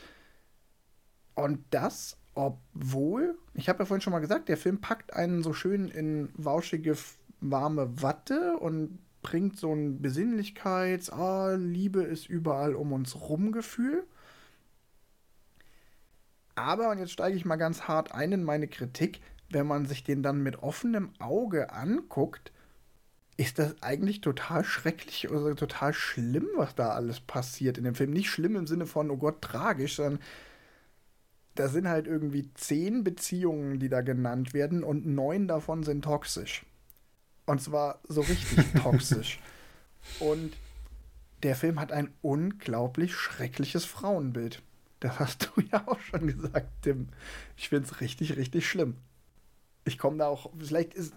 Und das obwohl, ich habe ja vorhin schon mal gesagt, der Film packt einen so schön in wauschige, warme Watte und bringt so ein Besinnlichkeits-, ah, Liebe ist überall um uns rum Gefühl. Aber, und jetzt steige ich mal ganz hart ein in meine Kritik, wenn man sich den dann mit offenem Auge anguckt, ist das eigentlich total schrecklich oder total schlimm, was da alles passiert in dem Film. Nicht schlimm im Sinne von, oh Gott, tragisch, sondern da sind halt irgendwie zehn Beziehungen, die da genannt werden und neun davon sind toxisch. Und zwar so richtig <laughs> toxisch. Und der Film hat ein unglaublich schreckliches Frauenbild. Das hast du <laughs> ja auch schon gesagt, Tim. Ich finde es richtig, richtig schlimm. Ich komme da auch, vielleicht ist,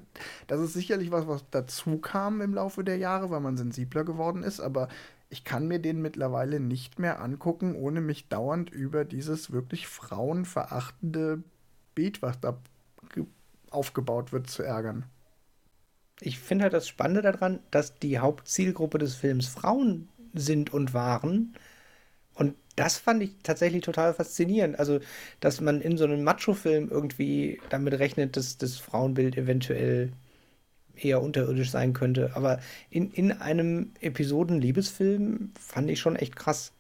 das ist sicherlich was, was dazu kam im Laufe der Jahre, weil man sensibler geworden ist, aber ich kann mir den mittlerweile nicht mehr angucken, ohne mich dauernd über dieses wirklich frauenverachtende Bild, was da aufgebaut wird, zu ärgern ich finde halt das Spannende daran, dass die Hauptzielgruppe des Films Frauen sind und waren. Und das fand ich tatsächlich total faszinierend. Also, dass man in so einem Macho-Film irgendwie damit rechnet, dass das Frauenbild eventuell eher unterirdisch sein könnte. Aber in, in einem Episoden-Liebesfilm fand ich schon echt krass.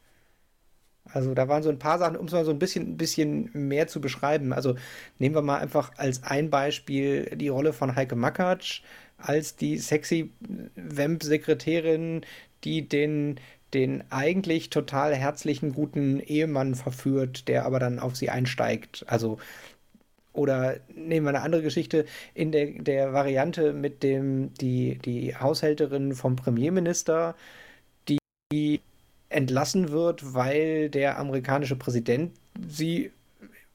Also da waren so ein paar Sachen, um es mal so ein bisschen, ein bisschen mehr zu beschreiben. Also nehmen wir mal einfach als ein Beispiel die Rolle von Heike Makatsch, als die sexy Vamp-Sekretärin, die den, den eigentlich total herzlichen, guten Ehemann verführt, der aber dann auf sie einsteigt. Also, oder nehmen wir eine andere Geschichte in der, der Variante mit dem, die, die Haushälterin vom Premierminister, die entlassen wird, weil der amerikanische Präsident sie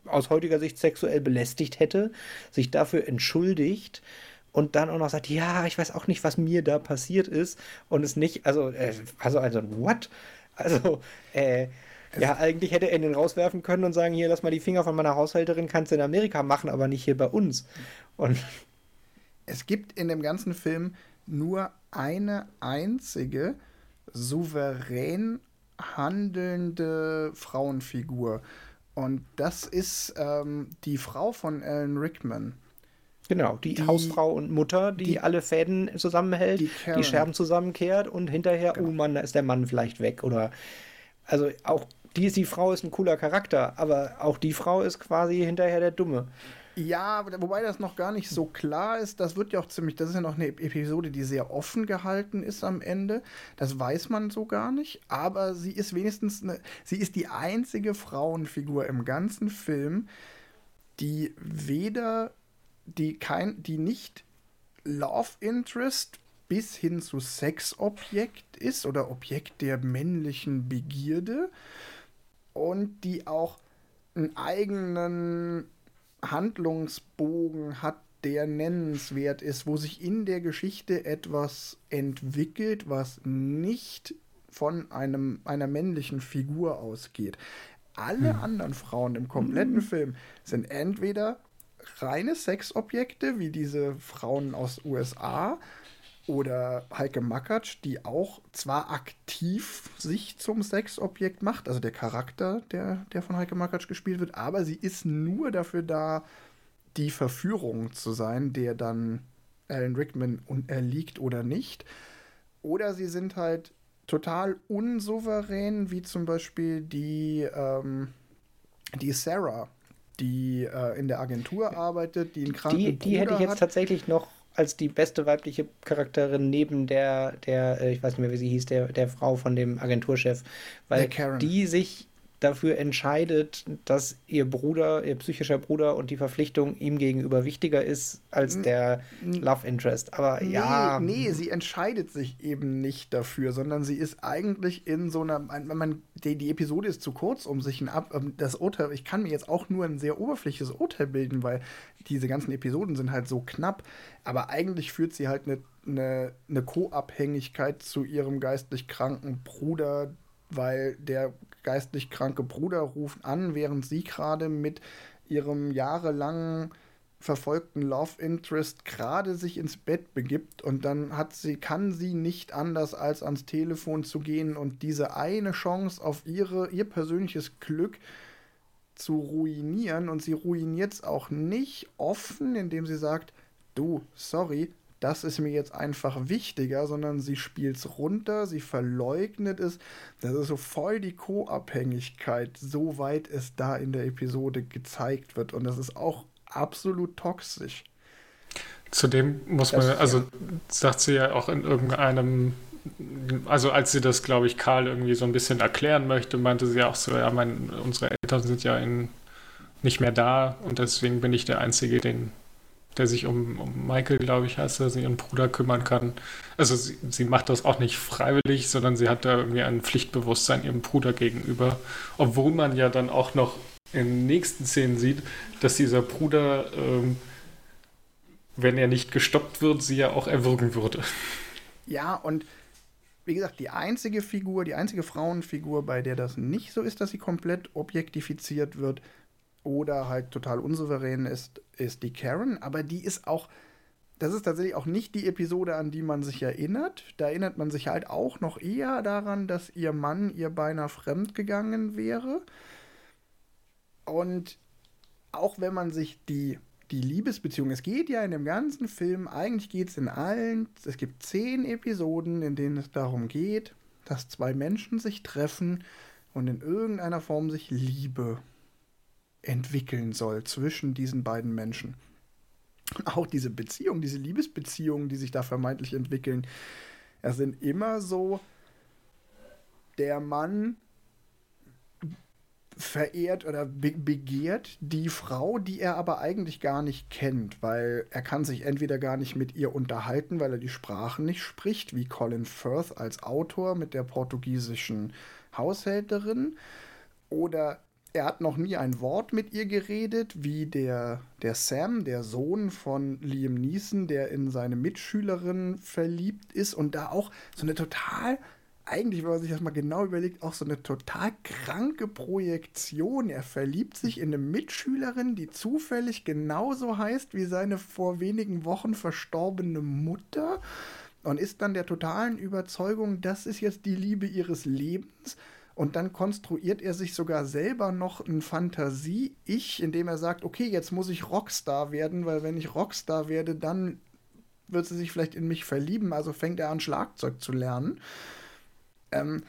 aus heutiger Sicht sexuell belästigt hätte, sich dafür entschuldigt und dann auch noch sagt, ja, ich weiß auch nicht, was mir da passiert ist und es nicht, also, äh, also, also, what? Also, äh, ja, eigentlich hätte er ihn rauswerfen können und sagen, hier, lass mal die Finger von meiner Haushälterin, kannst du in Amerika machen, aber nicht hier bei uns. Und es gibt in dem ganzen Film nur eine einzige souverän handelnde Frauenfigur. Und das ist ähm, die Frau von Alan Rickman. Genau, die, die, Hausfrau und Mutter, die, die, alle Fäden zusammenhält, die, die, Scherben zusammenkehrt und hinterher, genau. oh Mann, da ist der Mann vielleicht weg. Oder also auch die, die Frau ist ein cooler Charakter, aber auch die Frau ist quasi hinterher der Dumme. Ja, wobei das noch gar nicht so klar ist. Das wird ja auch ziemlich, das ist ja noch eine Episode, die sehr offen gehalten ist am Ende. Das weiß man so gar nicht. Aber sie ist wenigstens eine, sie ist die einzige Frauenfigur im ganzen Film, die weder die kein, die nicht Love Interest bis hin zu Sexobjekt ist oder Objekt der männlichen Begierde und die auch einen eigenen Handlungsbogen hat, der nennenswert ist, wo sich in der Geschichte etwas entwickelt, was nicht von einem, einer männlichen Figur ausgeht. Alle hm. anderen Frauen im kompletten hm. Film sind entweder reine Sexobjekte, wie diese Frauen aus USA oder Heike Makatsch, die auch zwar aktiv sich zum Sexobjekt macht, also der Charakter, der, der von Heike Makatsch gespielt wird, aber sie ist nur dafür da, die Verführung zu sein, der dann Alan Rickman erliegt oder nicht. Oder sie sind halt total unsouverän, wie zum Beispiel die, ähm, die Sarah die äh, in der Agentur arbeitet, die einen kranken Die, die hätte ich jetzt hat. tatsächlich noch als die beste weibliche Charakterin neben der, der, äh, ich weiß nicht mehr, wie sie hieß, der, der Frau von dem Agenturchef, weil die sich dafür entscheidet, dass ihr Bruder, ihr psychischer Bruder und die Verpflichtung ihm gegenüber wichtiger ist als der Love Interest. Aber nee, ja. Nee, sie entscheidet sich eben nicht dafür, sondern sie ist eigentlich in so einer. Man, die, die Episode ist zu kurz, um sich ein Ab. Das Urteil, ich kann mir jetzt auch nur ein sehr oberflächliches Urteil bilden, weil diese ganzen Episoden sind halt so knapp. Aber eigentlich führt sie halt eine eine, eine Co-Abhängigkeit zu ihrem geistlich kranken Bruder, weil der geistlich kranke Bruder ruft an, während sie gerade mit ihrem jahrelangen verfolgten Love Interest gerade sich ins Bett begibt und dann hat sie kann sie nicht anders als ans Telefon zu gehen und diese eine Chance auf ihre ihr persönliches Glück zu ruinieren. Und sie ruiniert es auch nicht offen, indem sie sagt, du, sorry, das ist mir jetzt einfach wichtiger, sondern sie spielt es runter, sie verleugnet es. Das ist so voll die Co-Abhängigkeit, soweit es da in der Episode gezeigt wird. Und das ist auch absolut toxisch. Zudem muss man, das, also ja. sagt sie ja auch in irgendeinem, also als sie das, glaube ich, Karl irgendwie so ein bisschen erklären möchte, meinte sie auch so, ja, mein, unsere Eltern sind ja in, nicht mehr da und deswegen bin ich der Einzige, den, der sich um, um Michael, glaube ich, heißt er, ihren Bruder kümmern kann. Also sie, sie macht das auch nicht freiwillig, sondern sie hat da irgendwie ein Pflichtbewusstsein ihrem Bruder gegenüber, obwohl man ja dann auch noch in nächsten Szenen sieht, dass dieser Bruder ähm, wenn er nicht gestoppt wird, sie ja auch erwürgen würde. Ja, und wie gesagt, die einzige Figur, die einzige Frauenfigur, bei der das nicht so ist, dass sie komplett objektifiziert wird oder halt total unsouverän ist, ist die Karen. Aber die ist auch, das ist tatsächlich auch nicht die Episode, an die man sich erinnert. Da erinnert man sich halt auch noch eher daran, dass ihr Mann ihr beinahe fremd gegangen wäre. Und auch wenn man sich die die Liebesbeziehung. Es geht ja in dem ganzen Film, eigentlich geht es in allen, es gibt zehn Episoden, in denen es darum geht, dass zwei Menschen sich treffen und in irgendeiner Form sich Liebe entwickeln soll zwischen diesen beiden Menschen. Auch diese Beziehung, diese Liebesbeziehungen, die sich da vermeintlich entwickeln, es sind immer so, der Mann verehrt oder be begehrt die Frau, die er aber eigentlich gar nicht kennt, weil er kann sich entweder gar nicht mit ihr unterhalten, weil er die Sprache nicht spricht, wie Colin Firth als Autor mit der portugiesischen Haushälterin, oder er hat noch nie ein Wort mit ihr geredet, wie der, der Sam, der Sohn von Liam Neeson, der in seine Mitschülerin verliebt ist und da auch so eine total eigentlich, wenn man sich das mal genau überlegt, auch so eine total kranke Projektion. Er verliebt sich in eine Mitschülerin, die zufällig genauso heißt wie seine vor wenigen Wochen verstorbene Mutter und ist dann der totalen Überzeugung, das ist jetzt die Liebe ihres Lebens. Und dann konstruiert er sich sogar selber noch ein Fantasie-Ich, indem er sagt, okay, jetzt muss ich Rockstar werden, weil wenn ich Rockstar werde, dann wird sie sich vielleicht in mich verlieben. Also fängt er an, Schlagzeug zu lernen. Ähm,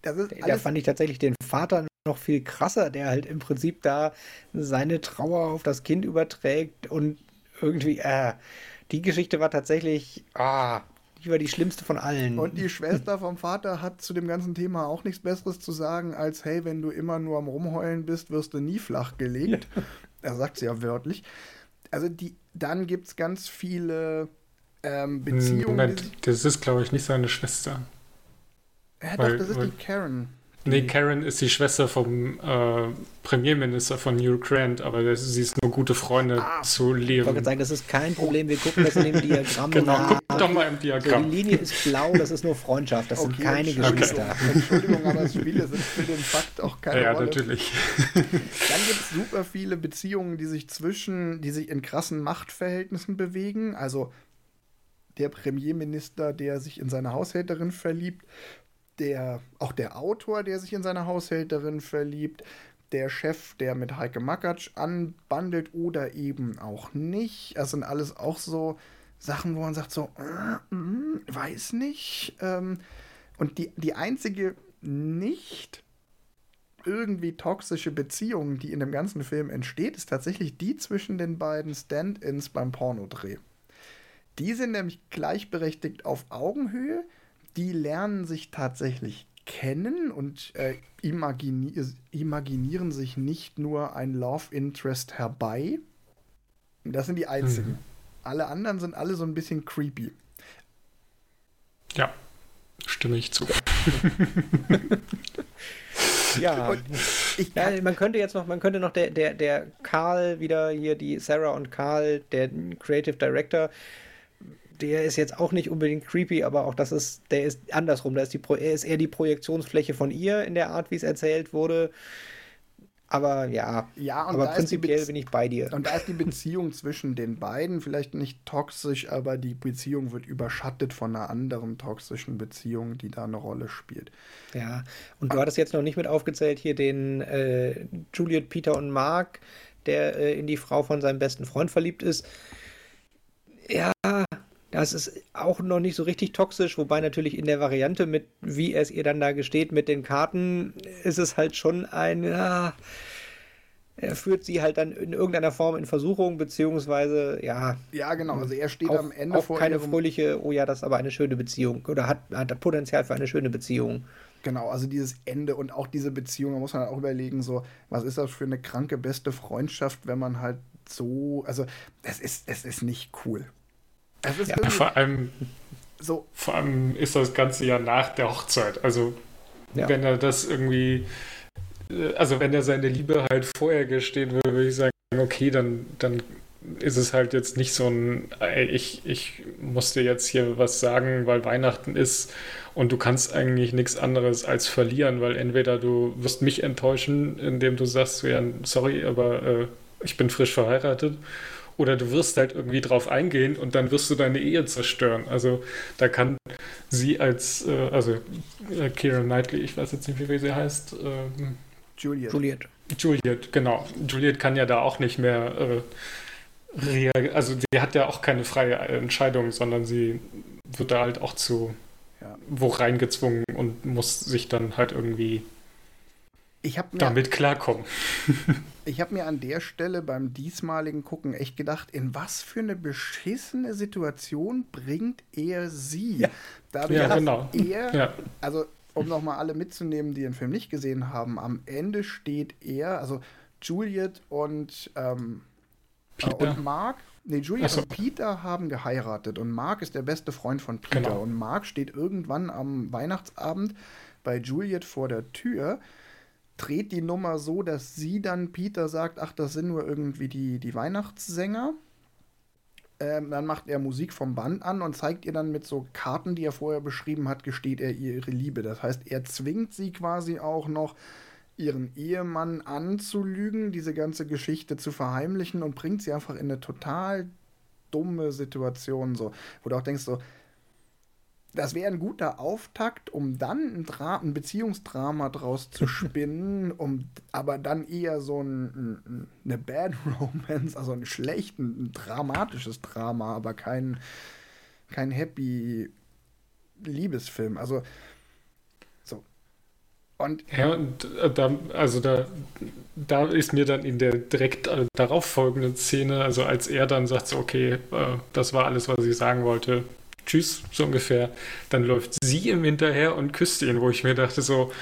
das ist da fand ich tatsächlich den Vater noch viel krasser, der halt im Prinzip da seine Trauer auf das Kind überträgt und irgendwie, äh, die Geschichte war tatsächlich, ah, die war die schlimmste von allen. Und die Schwester vom Vater hat zu dem ganzen Thema auch nichts Besseres zu sagen, als hey, wenn du immer nur am Rumheulen bist, wirst du nie flach gelegt. Ja. Er sagt sie ja wörtlich. Also die, dann gibt es ganz viele ähm, Beziehungen. Moment, das ist, glaube ich, nicht seine Schwester. Ja, weil, doch, das ist weil, die Karen. Nee, Karen ist die Schwester vom äh, Premierminister von New Grant, aber das, sie ist nur gute Freundin ah, zu Liam. Ich wollte sagen, das ist kein Problem, wir gucken das in dem Diagramm Genau, nach. guck doch mal im Diagramm. So, die Linie ist blau, das ist nur Freundschaft, das okay, sind keine Geschwister. Okay. Entschuldigung, aber Spiele sind für den Fakt auch keine ja, Rolle. Ja, natürlich. Dann gibt es super viele Beziehungen, die sich zwischen, die sich in krassen Machtverhältnissen bewegen. Also der Premierminister, der sich in seine Haushälterin verliebt der, auch der Autor, der sich in seine Haushälterin verliebt, der Chef, der mit Heike Makatsch anbandelt oder eben auch nicht. Das sind alles auch so Sachen, wo man sagt so, äh, mh, weiß nicht. Ähm, und die, die einzige nicht irgendwie toxische Beziehung, die in dem ganzen Film entsteht, ist tatsächlich die zwischen den beiden Stand-ins beim Pornodreh. Die sind nämlich gleichberechtigt auf Augenhöhe die lernen sich tatsächlich kennen und äh, imagini imaginieren sich nicht nur ein Love Interest herbei. Das sind die einzigen. Mhm. Alle anderen sind alle so ein bisschen creepy. Ja, stimme ich zu. <laughs> ja, ich ja, man könnte jetzt noch, man könnte noch der, der, der Karl wieder hier, die Sarah und Karl, der Creative Director, der ist jetzt auch nicht unbedingt creepy, aber auch das ist, der ist andersrum. Da ist die, er ist eher die Projektionsfläche von ihr in der Art, wie es erzählt wurde. Aber ja, ja aber prinzipiell bin ich bei dir. Und da ist die Beziehung zwischen den beiden vielleicht nicht toxisch, aber die Beziehung wird überschattet von einer anderen toxischen Beziehung, die da eine Rolle spielt. Ja, und du hattest jetzt noch nicht mit aufgezählt hier den äh, Juliet, Peter und Mark, der äh, in die Frau von seinem besten Freund verliebt ist. Ja, Das ist auch noch nicht so richtig toxisch, wobei natürlich in der Variante mit, wie es ihr dann da gesteht, mit den Karten, ist es halt schon ein, ja, er führt sie halt dann in irgendeiner Form in Versuchung, beziehungsweise, ja. Ja, genau. Also er steht auch, am Ende auch vor keine fröhliche, oh ja, das ist aber eine schöne Beziehung oder hat, hat Potenzial für eine schöne Beziehung. Genau, also dieses Ende und auch diese Beziehung, da muss man halt auch überlegen, so, was ist das für eine kranke beste Freundschaft, wenn man halt so, also es ist, es ist nicht cool. Es ist ja, vor allem, so. vor allem ist das Ganze ja nach der Hochzeit. Also ja. wenn er das irgendwie äh, also wenn er seine Liebe halt vorher gestehen würde, würde ich sagen, okay, dann, dann ist es halt jetzt nicht so ein, ich, ich muss dir jetzt hier was sagen, weil Weihnachten ist und du kannst eigentlich nichts anderes als verlieren, weil entweder du wirst mich enttäuschen, indem du sagst, ja, sorry, aber äh, ich bin frisch verheiratet, oder du wirst halt irgendwie drauf eingehen und dann wirst du deine Ehe zerstören. Also da kann sie als, äh, also äh, Kira Knightley, ich weiß jetzt nicht, wie sie heißt, ähm, Juliet. Juliet. Juliet, genau. Juliet kann ja da auch nicht mehr äh, also sie hat ja auch keine freie Entscheidung, sondern sie wird da halt auch zu ja. wo reingezwungen und muss sich dann halt irgendwie mir, damit klarkommen. <laughs> ich habe mir an der Stelle beim diesmaligen Gucken echt gedacht, in was für eine beschissene Situation bringt er sie? Ja, Dadurch, ja genau. Er, ja. also um nochmal alle mitzunehmen, die den Film nicht gesehen haben, am Ende steht er, also Juliet und, ähm, äh, und Mark, nee, Juliet so. und Peter haben geheiratet und Mark ist der beste Freund von Peter genau. und Mark steht irgendwann am Weihnachtsabend bei Juliet vor der Tür dreht die Nummer so, dass sie dann Peter sagt, ach, das sind nur irgendwie die, die Weihnachtssänger. Ähm, dann macht er Musik vom Band an und zeigt ihr dann mit so Karten, die er vorher beschrieben hat, gesteht er ihr ihre Liebe. Das heißt, er zwingt sie quasi auch noch, ihren Ehemann anzulügen, diese ganze Geschichte zu verheimlichen und bringt sie einfach in eine total dumme Situation, so, wo du auch denkst, so, das wäre ein guter Auftakt, um dann ein, Dra ein Beziehungsdrama draus zu <laughs> spinnen, um aber dann eher so ein, ein, eine Bad <laughs> Romance, also ein schlechtes, ein dramatisches Drama, aber kein, kein happy Liebesfilm. Also so. Und ja, und äh, da, also da, da ist mir dann in der direkt äh, darauf folgenden Szene, also als er dann sagt, so, okay, äh, das war alles, was ich sagen wollte, tschüss, so ungefähr. Dann läuft sie ihm hinterher und küsst ihn, wo ich mir dachte so,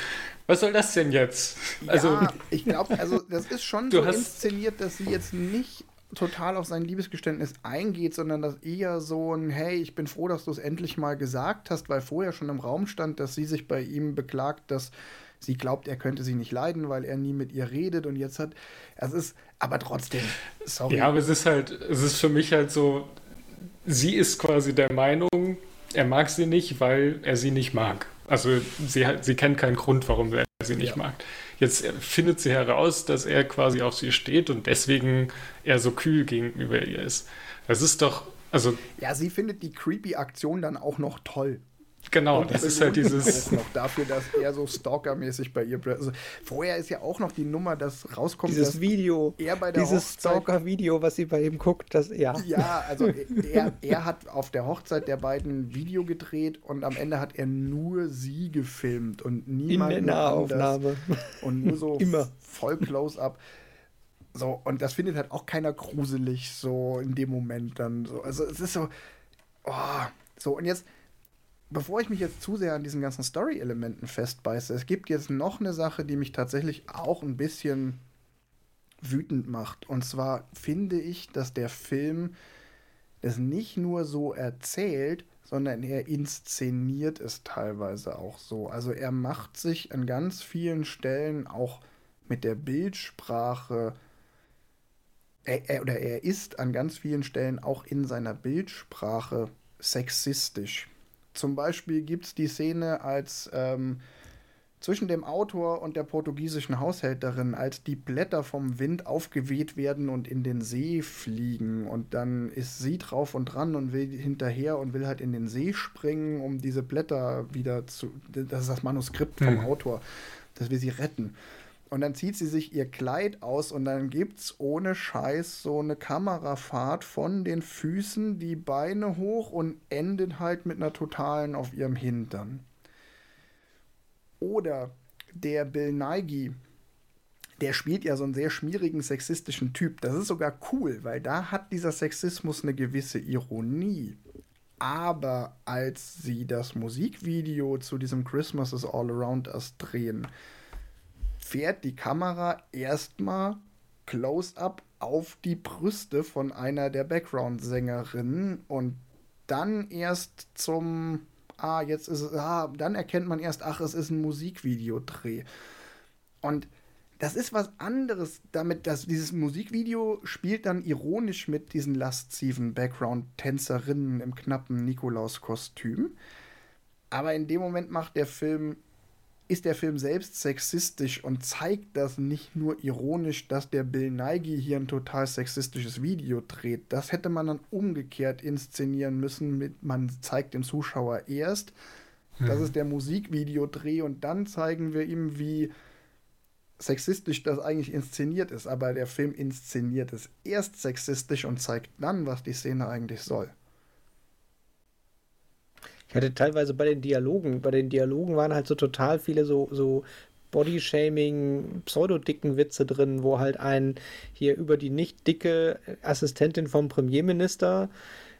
was soll das denn jetzt? Also, ja, ich glaube, also das ist schon <laughs> so inszeniert, dass sie jetzt nicht total auf sein Liebesgeständnis eingeht, sondern dass eher so ein, hey, ich bin froh, dass du es endlich mal gesagt hast, weil vorher schon im Raum stand, dass sie sich bei ihm beklagt, dass sie glaubt, er könnte sie nicht leiden, weil er nie mit ihr redet und jetzt hat, es ist, aber trotzdem, sorry. Ja, aber es ist halt, es ist für mich halt so, sie ist quasi der Meinung, er mag sie nicht, weil er sie nicht mag. Also sie, sie kennt keinen Grund, warum er sie nicht ja. mag. Jetzt findet sie heraus, dass er quasi auf sie steht und deswegen er so kühl gegenüber ihr ist. Das ist doch, also. Ja, sie findet die creepy Aktion dann auch noch toll. Genau, und das ist halt dieses. Noch dafür, dass er so stalkermäßig bei ihr. Also, vorher ist ja auch noch die Nummer, dass rauskommt. Dieses Video. Er bei der dieses Stalker-Video, was sie bei ihm guckt, das, ja. Ja, also er, er hat auf der Hochzeit der beiden Video gedreht und am Ende hat er nur sie gefilmt und niemand. In der Nahaufnahme. Und nur so <laughs> Immer. voll Close-up. So, und das findet halt auch keiner gruselig, so in dem Moment dann so. Also es ist so. Oh, so, und jetzt bevor ich mich jetzt zu sehr an diesen ganzen Story-Elementen festbeiße, es gibt jetzt noch eine Sache, die mich tatsächlich auch ein bisschen wütend macht. Und zwar finde ich, dass der Film es nicht nur so erzählt, sondern er inszeniert es teilweise auch so. Also er macht sich an ganz vielen Stellen auch mit der Bildsprache er, er, oder er ist an ganz vielen Stellen auch in seiner Bildsprache sexistisch. Zum Beispiel gibt es die Szene, als ähm, zwischen dem Autor und der portugiesischen Haushälterin, als die Blätter vom Wind aufgeweht werden und in den See fliegen. Und dann ist sie drauf und dran und will hinterher und will halt in den See springen, um diese Blätter wieder zu. Das ist das Manuskript vom mhm. Autor, dass wir sie retten. Und dann zieht sie sich ihr Kleid aus und dann gibt's ohne Scheiß so eine Kamerafahrt von den Füßen, die Beine hoch und endet halt mit einer totalen auf ihrem Hintern. Oder der Bill Nighy, der spielt ja so einen sehr schmierigen sexistischen Typ. Das ist sogar cool, weil da hat dieser Sexismus eine gewisse Ironie. Aber als sie das Musikvideo zu diesem Christmas is All Around Us drehen, fährt die Kamera erstmal close-up auf die Brüste von einer der Background-Sängerinnen und dann erst zum ah, jetzt ist es, ah, dann erkennt man erst, ach, es ist ein Musikvideodreh. Und das ist was anderes, damit dass dieses Musikvideo spielt dann ironisch mit diesen lasziven Background-Tänzerinnen im knappen Nikolaus-Kostüm. Aber in dem Moment macht der Film, ist der Film selbst sexistisch und zeigt das nicht nur ironisch, dass der Bill Nighy hier ein total sexistisches Video dreht. Das hätte man dann umgekehrt inszenieren müssen, mit man zeigt dem Zuschauer erst, hm. das ist der Musikvideodreh und dann zeigen wir ihm, wie sexistisch das eigentlich inszeniert ist, aber der Film inszeniert es erst sexistisch und zeigt dann, was die Szene eigentlich soll. Ich hatte teilweise bei den Dialogen, bei den Dialogen waren halt so total viele so, so Bodyshaming, pseudodicken Witze drin, wo halt ein hier über die nicht dicke Assistentin vom Premierminister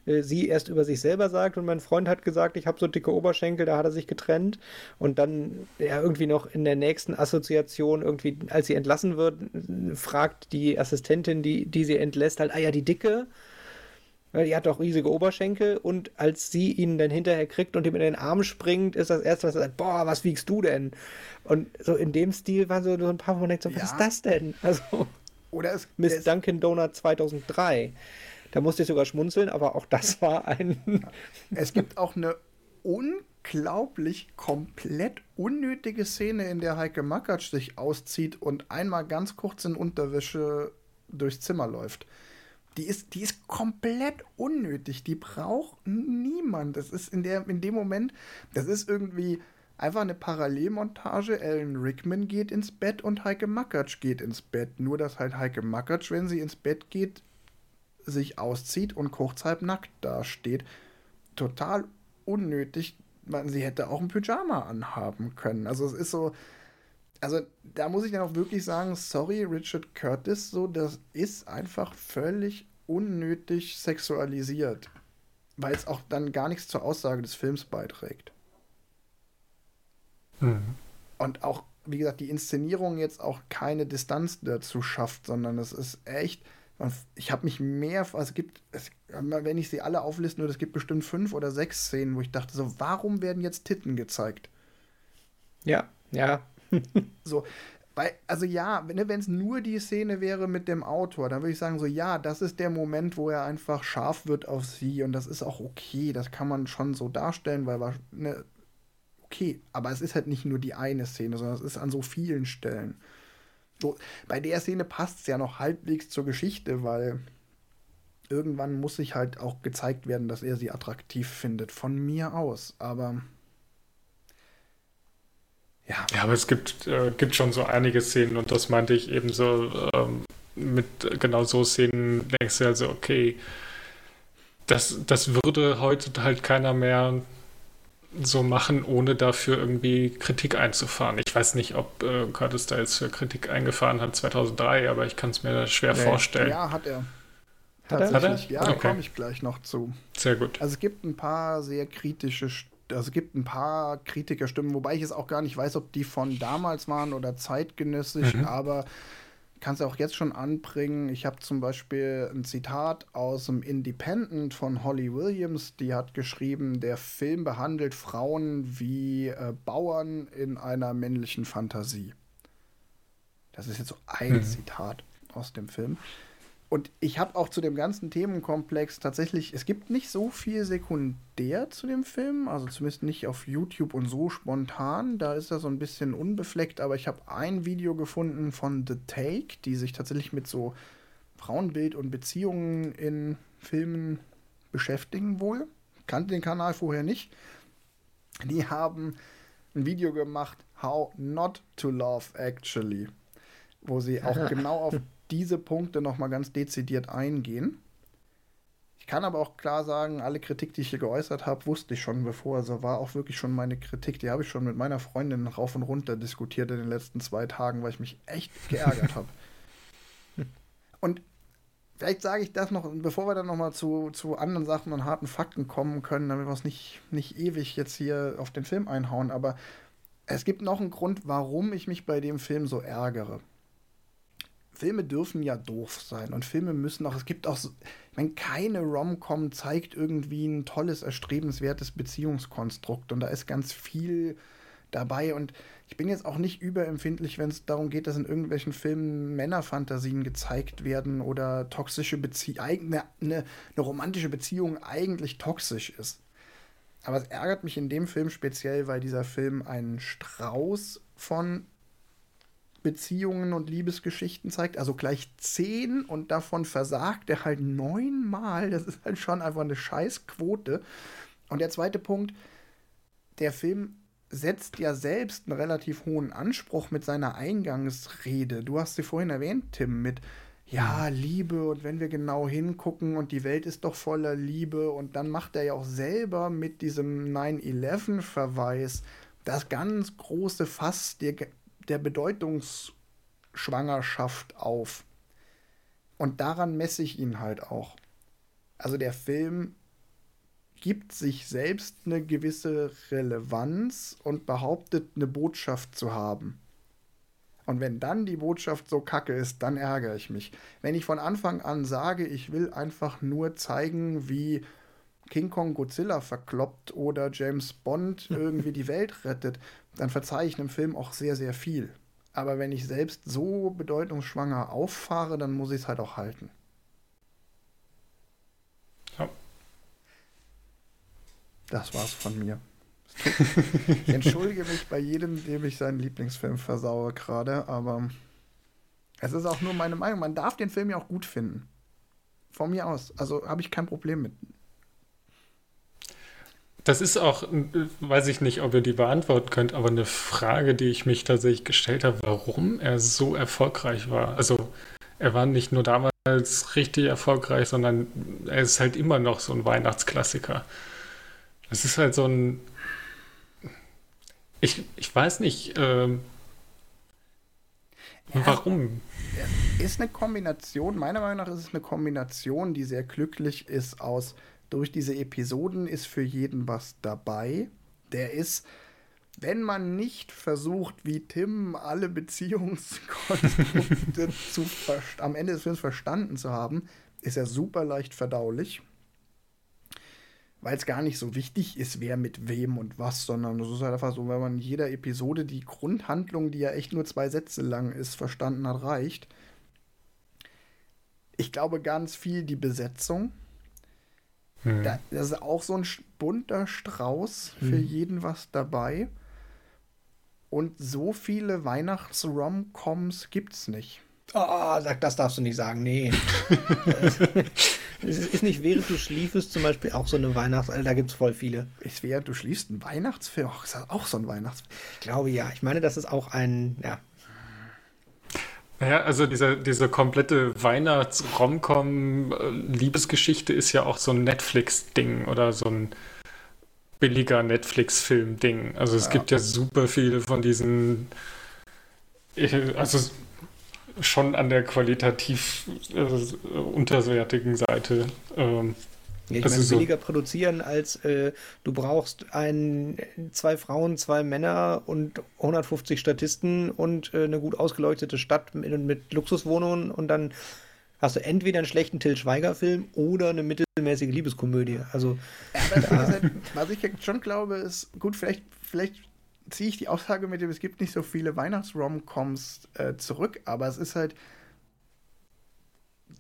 äh, sie erst über sich selber sagt und mein Freund hat gesagt, ich habe so dicke Oberschenkel, da hat er sich getrennt. Und dann ja irgendwie noch in der nächsten Assoziation irgendwie, als sie entlassen wird, fragt die Assistentin, die, die sie entlässt, halt, ah ja, die dicke die hat doch riesige Oberschenkel und als sie ihn dann hinterher kriegt und ihm in den Arm springt, ist das erste, was er sagt, boah, was wiegst du denn? Und so in dem Stil waren so, so ein paar Momente so, was ist das denn? Also, Oder es, Miss es, Dunkin Donut 2003. Da musste ich sogar schmunzeln, aber auch das <laughs> war ein. es gibt auch eine unglaublich komplett unnötige Szene, in der Heike Makatsch sich auszieht und einmal ganz kurz in Unterwäsche durchs Zimmer läuft. Die ist, die ist komplett unnötig. Die braucht niemand. Das ist in, der, in dem Moment, das ist irgendwie einfach eine Parallelmontage. Alan Rickman geht ins Bett und Heike Makatsch geht ins Bett. Nur, dass halt Heike Makatsch, wenn sie ins Bett geht, sich auszieht und kurz halb nackt dasteht. Total unnötig. Man, sie hätte auch ein Pyjama anhaben können. Also es ist so. Also da muss ich dann auch wirklich sagen, sorry, Richard Curtis, so, das ist einfach völlig unnötig sexualisiert. Weil es auch dann gar nichts zur Aussage des Films beiträgt. Mhm. Und auch, wie gesagt, die Inszenierung jetzt auch keine Distanz dazu schafft, sondern es ist echt ich habe mich mehr, also es gibt, es, wenn ich sie alle auflisten würde, es gibt bestimmt fünf oder sechs Szenen, wo ich dachte, so, warum werden jetzt Titten gezeigt? Ja, ja. <laughs> so, weil, also ja, ne, wenn es nur die Szene wäre mit dem Autor, dann würde ich sagen, so, ja, das ist der Moment, wo er einfach scharf wird auf sie und das ist auch okay, das kann man schon so darstellen, weil, ne, okay, aber es ist halt nicht nur die eine Szene, sondern es ist an so vielen Stellen. So, bei der Szene passt es ja noch halbwegs zur Geschichte, weil irgendwann muss sich halt auch gezeigt werden, dass er sie attraktiv findet. Von mir aus. Aber. Ja. Ja, aber es gibt, äh, gibt schon so einige Szenen und das meinte ich eben so ähm, mit genau so Szenen denkst du also, okay, das, das würde heute halt keiner mehr so machen, ohne dafür irgendwie Kritik einzufahren. Ich weiß nicht, ob äh, Curtis da jetzt für Kritik eingefahren hat 2003, aber ich kann es mir schwer nee. vorstellen. Ja, hat er. Tatsächlich. Hat er? Ja, okay. komme ich gleich noch zu. Sehr gut. Also es gibt ein paar sehr kritische, also es gibt ein paar Kritikerstimmen, wobei ich es auch gar nicht weiß, ob die von damals waren oder zeitgenössisch, mhm. aber kann es auch jetzt schon anbringen. Ich habe zum Beispiel ein Zitat aus dem Independent von Holly Williams, die hat geschrieben, der Film behandelt Frauen wie äh, Bauern in einer männlichen Fantasie. Das ist jetzt so ein mhm. Zitat aus dem Film. Und ich habe auch zu dem ganzen Themenkomplex tatsächlich, es gibt nicht so viel sekundär zu dem Film, also zumindest nicht auf YouTube und so spontan. Da ist er so ein bisschen unbefleckt, aber ich habe ein Video gefunden von The Take, die sich tatsächlich mit so Frauenbild und Beziehungen in Filmen beschäftigen wohl. Kannte den Kanal vorher nicht. Die haben ein Video gemacht, How Not to Love Actually. wo sie auch <laughs> genau auf diese Punkte nochmal ganz dezidiert eingehen. Ich kann aber auch klar sagen, alle Kritik, die ich hier geäußert habe, wusste ich schon bevor. Also war auch wirklich schon meine Kritik. Die habe ich schon mit meiner Freundin rauf und runter diskutiert in den letzten zwei Tagen, weil ich mich echt <laughs> geärgert habe. Und vielleicht sage ich das noch, bevor wir dann noch mal zu, zu anderen Sachen und harten Fakten kommen können, damit wir es nicht, nicht ewig jetzt hier auf den Film einhauen. Aber es gibt noch einen Grund, warum ich mich bei dem Film so ärgere. Filme dürfen ja doof sein und Filme müssen auch, es gibt auch, ich keine Rom-Com zeigt irgendwie ein tolles, erstrebenswertes Beziehungskonstrukt und da ist ganz viel dabei und ich bin jetzt auch nicht überempfindlich, wenn es darum geht, dass in irgendwelchen Filmen Männerfantasien gezeigt werden oder toxische Beziehungen, eine, eine, eine romantische Beziehung eigentlich toxisch ist. Aber es ärgert mich in dem Film speziell, weil dieser Film einen Strauß von Beziehungen und Liebesgeschichten zeigt, also gleich zehn und davon versagt er halt neunmal. Das ist halt schon einfach eine Scheißquote. Und der zweite Punkt, der Film setzt ja selbst einen relativ hohen Anspruch mit seiner Eingangsrede. Du hast sie vorhin erwähnt, Tim, mit ja, Liebe und wenn wir genau hingucken und die Welt ist doch voller Liebe und dann macht er ja auch selber mit diesem 9-11-Verweis das ganz große Fass der der Bedeutungsschwangerschaft auf. Und daran messe ich ihn halt auch. Also der Film gibt sich selbst eine gewisse Relevanz und behauptet, eine Botschaft zu haben. Und wenn dann die Botschaft so kacke ist, dann ärgere ich mich. Wenn ich von Anfang an sage, ich will einfach nur zeigen, wie King Kong Godzilla verkloppt oder James Bond <laughs> irgendwie die Welt rettet, dann verzeihe ich einem Film auch sehr, sehr viel. Aber wenn ich selbst so bedeutungsschwanger auffahre, dann muss ich es halt auch halten. Ja. Das war's von mir. ich entschuldige mich bei jedem, dem ich seinen Lieblingsfilm versaue gerade, aber es ist auch nur meine Meinung. Man darf den Film ja auch gut finden. Von mir aus. Also habe ich kein Problem mit. Das ist auch, weiß ich nicht, ob ihr die beantworten könnt, aber eine Frage, die ich mich tatsächlich gestellt habe, warum er so erfolgreich war. Also er war nicht nur damals richtig erfolgreich, sondern er ist halt immer noch so ein Weihnachtsklassiker. Es ist halt so ein, ich, ich weiß nicht, ähm, ja, warum. Ist eine Kombination, meiner Meinung nach ist es eine Kombination, die sehr glücklich ist aus durch diese Episoden ist für jeden was dabei. Der ist, wenn man nicht versucht, wie Tim alle <laughs> Beziehungskonstrukte <laughs> zu am Ende des Films verstanden zu haben, ist er super leicht verdaulich. Weil es gar nicht so wichtig ist, wer mit wem und was, sondern es ist halt einfach so, wenn man in jeder Episode die Grundhandlung, die ja echt nur zwei Sätze lang ist, verstanden hat, reicht. Ich glaube ganz viel die Besetzung hm. Da, das ist auch so ein bunter Strauß für hm. jeden was dabei. Und so viele Weihnachts-Rom-Coms gibt's nicht. Oh, sag, das darfst du nicht sagen, nee. <laughs> es ist nicht während du schliefest zum Beispiel auch so eine Weihnachts-, also da gibt's voll viele. Ist während du schliefst ein Weihnachtsfilm? Oh, ist das auch so ein Weihnachtsfilm? Ich glaube ja. Ich meine, das ist auch ein, ja, ja, also diese, diese komplette Weihnachts-Romcom-Liebesgeschichte ist ja auch so ein Netflix-Ding oder so ein billiger Netflix-Film-Ding. Also es ja. gibt ja super viele von diesen, also schon an der qualitativ äh, unterwertigen Seite. Ähm, ja, ich also meine, so billiger produzieren als äh, du brauchst ein, zwei Frauen, zwei Männer und 150 Statisten und äh, eine gut ausgeleuchtete Stadt mit, mit Luxuswohnungen und dann hast du entweder einen schlechten Till Schweiger-Film oder eine mittelmäßige Liebeskomödie. Also, ja, <laughs> halt, was ich schon glaube, ist, gut, vielleicht, vielleicht ziehe ich die Aussage mit dem, es gibt nicht so viele Weihnachts-Romcoms äh, zurück, aber es ist halt,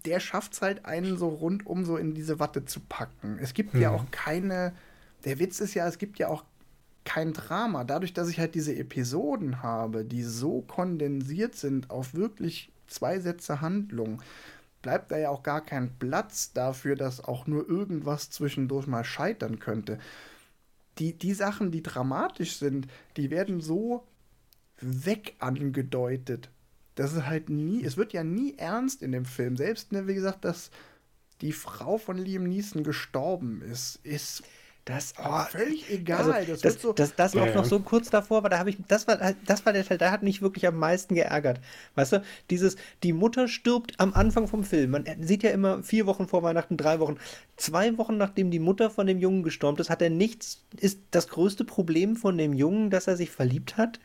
der schafft es halt, einen so rundum so in diese Watte zu packen. Es gibt mhm. ja auch keine. Der Witz ist ja, es gibt ja auch kein Drama. Dadurch, dass ich halt diese Episoden habe, die so kondensiert sind auf wirklich zwei Sätze Handlung, bleibt da ja auch gar kein Platz dafür, dass auch nur irgendwas zwischendurch mal scheitern könnte. Die, die Sachen, die dramatisch sind, die werden so weg angedeutet das ist halt nie, es wird ja nie ernst in dem Film. Selbst, ne, wie gesagt, dass die Frau von Liam Neeson gestorben ist, ist das oh, völlig egal. Also, das, das, so, das, das ja, noch so kurz davor, aber da habe ich, das war, das war der Teil, der hat mich wirklich am meisten geärgert. Weißt du, dieses, die Mutter stirbt am Anfang vom Film. Man sieht ja immer vier Wochen vor Weihnachten, drei Wochen. Zwei Wochen nachdem die Mutter von dem Jungen gestorben ist, hat er nichts, ist das größte Problem von dem Jungen, dass er sich verliebt hat.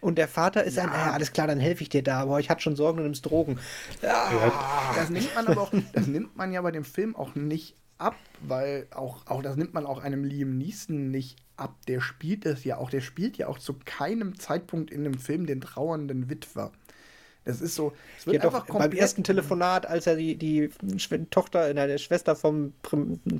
Und der Vater ist ja. ein, naja, alles klar, dann helfe ich dir da, aber ich hatte schon Sorgen, du nimmst Drogen. Ja. Das nimmt man aber auch, das nimmt man ja bei dem Film auch nicht ab, weil auch, auch das nimmt man auch einem Liam Neeson nicht ab. Der spielt es ja auch, der spielt ja auch zu keinem Zeitpunkt in dem Film den trauernden Witwer. Das ist so. Es wird ja, doch, beim ersten Telefonat, als er die, die Tochter, eine Schwester vom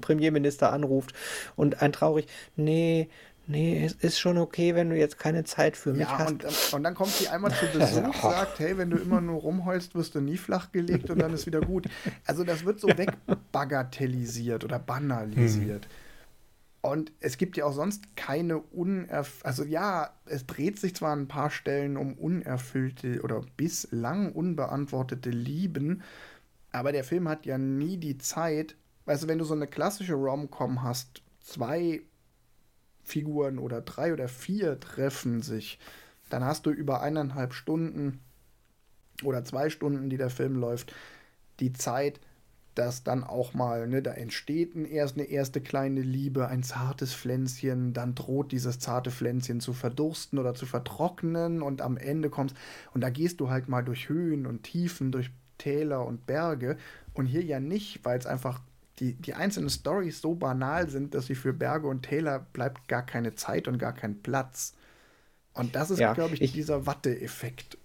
Premierminister anruft und ein traurig, nee, Nee, es ist schon okay, wenn du jetzt keine Zeit für mich ja, hast. Und, und dann kommt sie einmal zu <laughs> Besuch, sagt, hey, wenn du immer nur rumheulst, wirst du nie flachgelegt und dann ist wieder gut. Also das wird so wegbagatellisiert oder banalisiert. Hm. Und es gibt ja auch sonst keine unerf... Also ja, es dreht sich zwar an ein paar Stellen um unerfüllte oder bislang unbeantwortete Lieben, aber der Film hat ja nie die Zeit, weißt du, wenn du so eine klassische Rom-Com hast, zwei Figuren oder drei oder vier treffen sich, dann hast du über eineinhalb Stunden oder zwei Stunden, die der Film läuft, die Zeit, dass dann auch mal, ne, da entsteht erst eine erste kleine Liebe, ein zartes Pflänzchen, dann droht dieses zarte Pflänzchen zu verdursten oder zu vertrocknen und am Ende kommst und da gehst du halt mal durch Höhen und Tiefen, durch Täler und Berge. Und hier ja nicht, weil es einfach die, die einzelnen Stories so banal sind, dass sie für Berge und Täler bleibt gar keine Zeit und gar kein Platz. Und das ist, ja, glaube ich, ich, dieser Watte-Effekt.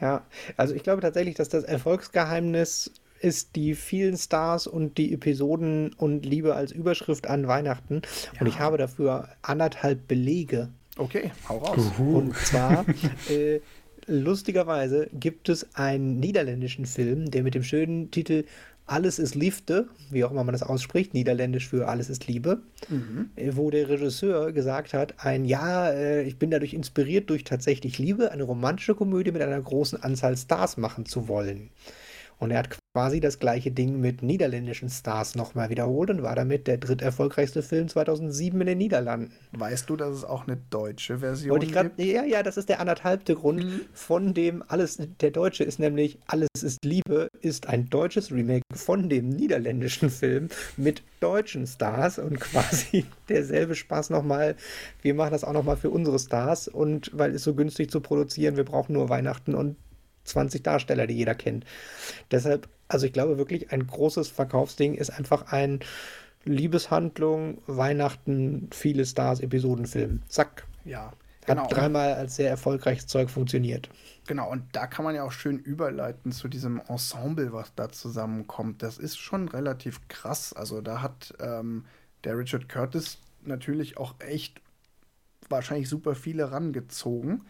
Ja, also ich glaube tatsächlich, dass das Erfolgsgeheimnis ist die vielen Stars und die Episoden und Liebe als Überschrift an Weihnachten. Ja. Und ich habe dafür anderthalb Belege. Okay, hau raus. Uhu. Und zwar, äh, lustigerweise gibt es einen niederländischen Film, der mit dem schönen Titel alles ist Liefde, wie auch immer man das ausspricht, niederländisch für Alles ist Liebe, mhm. Äh, wo der Regisseur gesagt hat, ein Ja, äh, ich bin dadurch inspiriert durch tatsächlich Liebe, eine romantische Komödie mit einer großen Anzahl Stars machen zu wollen. Und er hat quasi das gleiche Ding mit niederländischen Stars nochmal wiederholt und war damit der dritterfolgreichste Film 2007 in den Niederlanden. Weißt du, dass es auch eine deutsche Version und ich grad, gibt? Ja, ja, das ist der anderthalbte Grund mhm. von dem alles. Der deutsche ist nämlich Alles ist Liebe ist ein deutsches Remake von dem niederländischen Film mit deutschen Stars und quasi <laughs> derselbe Spaß nochmal. Wir machen das auch nochmal für unsere Stars und weil es so günstig zu produzieren, wir brauchen nur Weihnachten und 20 Darsteller, die jeder kennt. Deshalb, also ich glaube wirklich, ein großes Verkaufsding ist einfach ein Liebeshandlung, Weihnachten, viele Stars, Episodenfilm. Zack. Ja. Genau. Hat dreimal als sehr erfolgreiches Zeug funktioniert. Genau, und da kann man ja auch schön überleiten zu diesem Ensemble, was da zusammenkommt. Das ist schon relativ krass. Also da hat ähm, der Richard Curtis natürlich auch echt wahrscheinlich super viele rangezogen.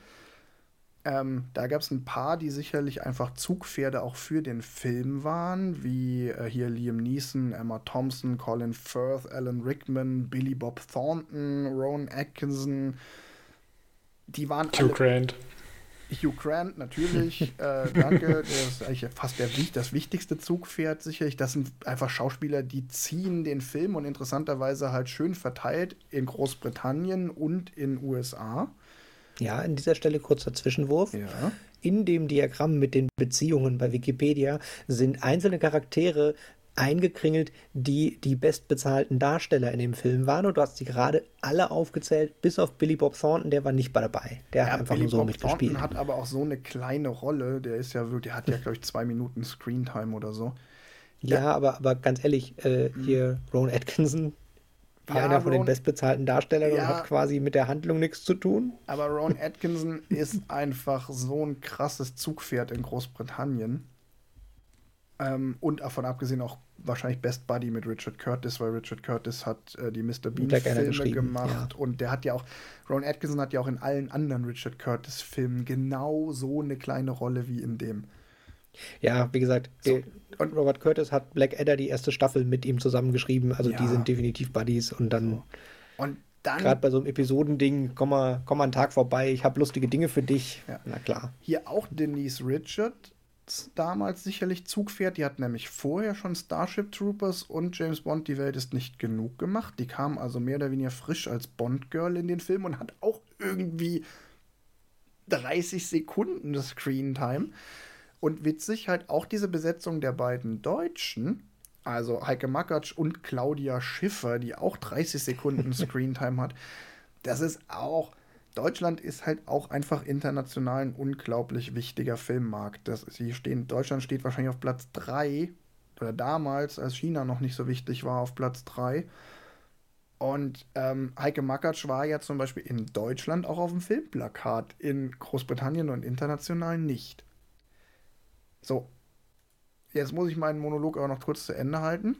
Ähm, da gab es ein paar, die sicherlich einfach Zugpferde auch für den Film waren, wie äh, hier Liam Neeson, Emma Thompson, Colin Firth, Alan Rickman, Billy Bob Thornton, Rowan Atkinson. Die waren Hugh alle Grant. Hugh Grant, natürlich, <laughs> äh, danke. Der ist eigentlich fast der, das wichtigste Zugpferd, sicherlich. Das sind einfach Schauspieler, die ziehen den Film und interessanterweise halt schön verteilt in Großbritannien und in USA. Ja, an dieser Stelle kurzer Zwischenwurf. Ja. In dem Diagramm mit den Beziehungen bei Wikipedia sind einzelne Charaktere eingekringelt, die die bestbezahlten Darsteller in dem Film waren. Und du hast sie gerade alle aufgezählt, bis auf Billy Bob Thornton, der war nicht dabei. Der ja, hat einfach Billy nur so Bob mitgespielt. Thornton hat aber auch so eine kleine Rolle. Der ist ja wirklich, der hat ja, glaube ich, zwei Minuten Screentime oder so. Ja, ja, aber, aber ganz ehrlich, äh, hier Ron Atkinson, ja, einer von Ron, den bestbezahlten Darstellern ja, und hat quasi mit der Handlung nichts zu tun. Aber Ron Atkinson ist einfach so ein krasses Zugpferd in Großbritannien. Ähm, und davon abgesehen auch wahrscheinlich Best Buddy mit Richard Curtis, weil Richard Curtis hat äh, die Mr. Bean-Filme gemacht. Ja. Und der hat ja auch, Ron Atkinson hat ja auch in allen anderen Richard Curtis-Filmen genau so eine kleine Rolle wie in dem. Ja, wie gesagt, so. und Robert Curtis hat Black Adder die erste Staffel mit ihm zusammengeschrieben. Also ja. die sind definitiv Buddies und dann. So. Und Gerade bei so einem Episodending, komm mal, komm mal einen Tag vorbei, ich habe lustige Dinge für dich. Ja. Na klar. Hier auch Denise Richards damals sicherlich Zug fährt. Die hat nämlich vorher schon Starship Troopers und James Bond, die Welt ist nicht genug gemacht. Die kam also mehr oder weniger frisch als Bond-Girl in den Film und hat auch irgendwie 30 Sekunden Screen Time. Und witzig halt auch diese Besetzung der beiden Deutschen, also Heike Makatsch und Claudia Schiffer, die auch 30 Sekunden <laughs> Screentime hat. Das ist auch. Deutschland ist halt auch einfach international ein unglaublich wichtiger Filmmarkt. Das, sie stehen, Deutschland steht wahrscheinlich auf Platz 3 oder damals, als China noch nicht so wichtig war, auf Platz 3. Und ähm, Heike Makatsch war ja zum Beispiel in Deutschland auch auf dem Filmplakat, in Großbritannien und international nicht. So, jetzt muss ich meinen Monolog aber noch kurz zu Ende halten.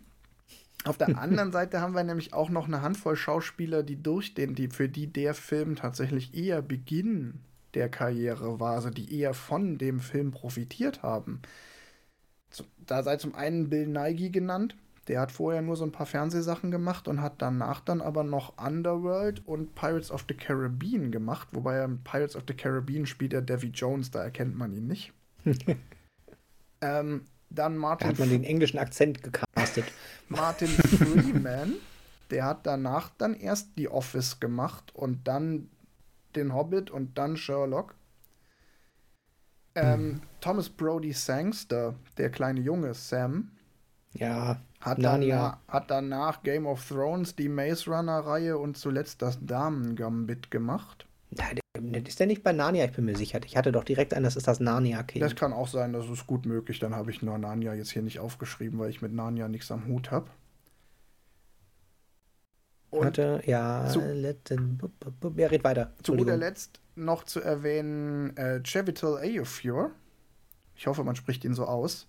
Auf der <laughs> anderen Seite haben wir nämlich auch noch eine Handvoll Schauspieler, die durch den, die für die der Film tatsächlich eher Beginn der Karriere war, also die eher von dem Film profitiert haben. Da sei zum einen Bill Nighy genannt, der hat vorher nur so ein paar Fernsehsachen gemacht und hat danach dann aber noch Underworld und Pirates of the Caribbean gemacht, wobei er in Pirates of the Caribbean spielt er Davy Jones, da erkennt man ihn nicht. <laughs> ähm, dann Martin. Da hat man den englischen Akzent gecastet. <laughs> Martin Freeman, der hat danach dann erst die Office gemacht und dann den Hobbit und dann Sherlock. Ähm, mhm. Thomas Brody Sangster, der kleine Junge Sam, ja, hat, danach, hat danach Game of Thrones, die Maze Runner-Reihe und zuletzt das Damen-Gambit gemacht. Ist der nicht bei Narnia? Ich bin mir sicher. Ich hatte doch direkt ein, das ist das Narnia-Kind. Das kann auch sein, das ist gut möglich. Dann habe ich nur Narnia jetzt hier nicht aufgeschrieben, weil ich mit Narnia nichts am Hut habe. Hatte, ja, zu, ja, red weiter. Zu guter Letzt noch zu erwähnen äh, Chevital Aofior. Ich hoffe, man spricht ihn so aus.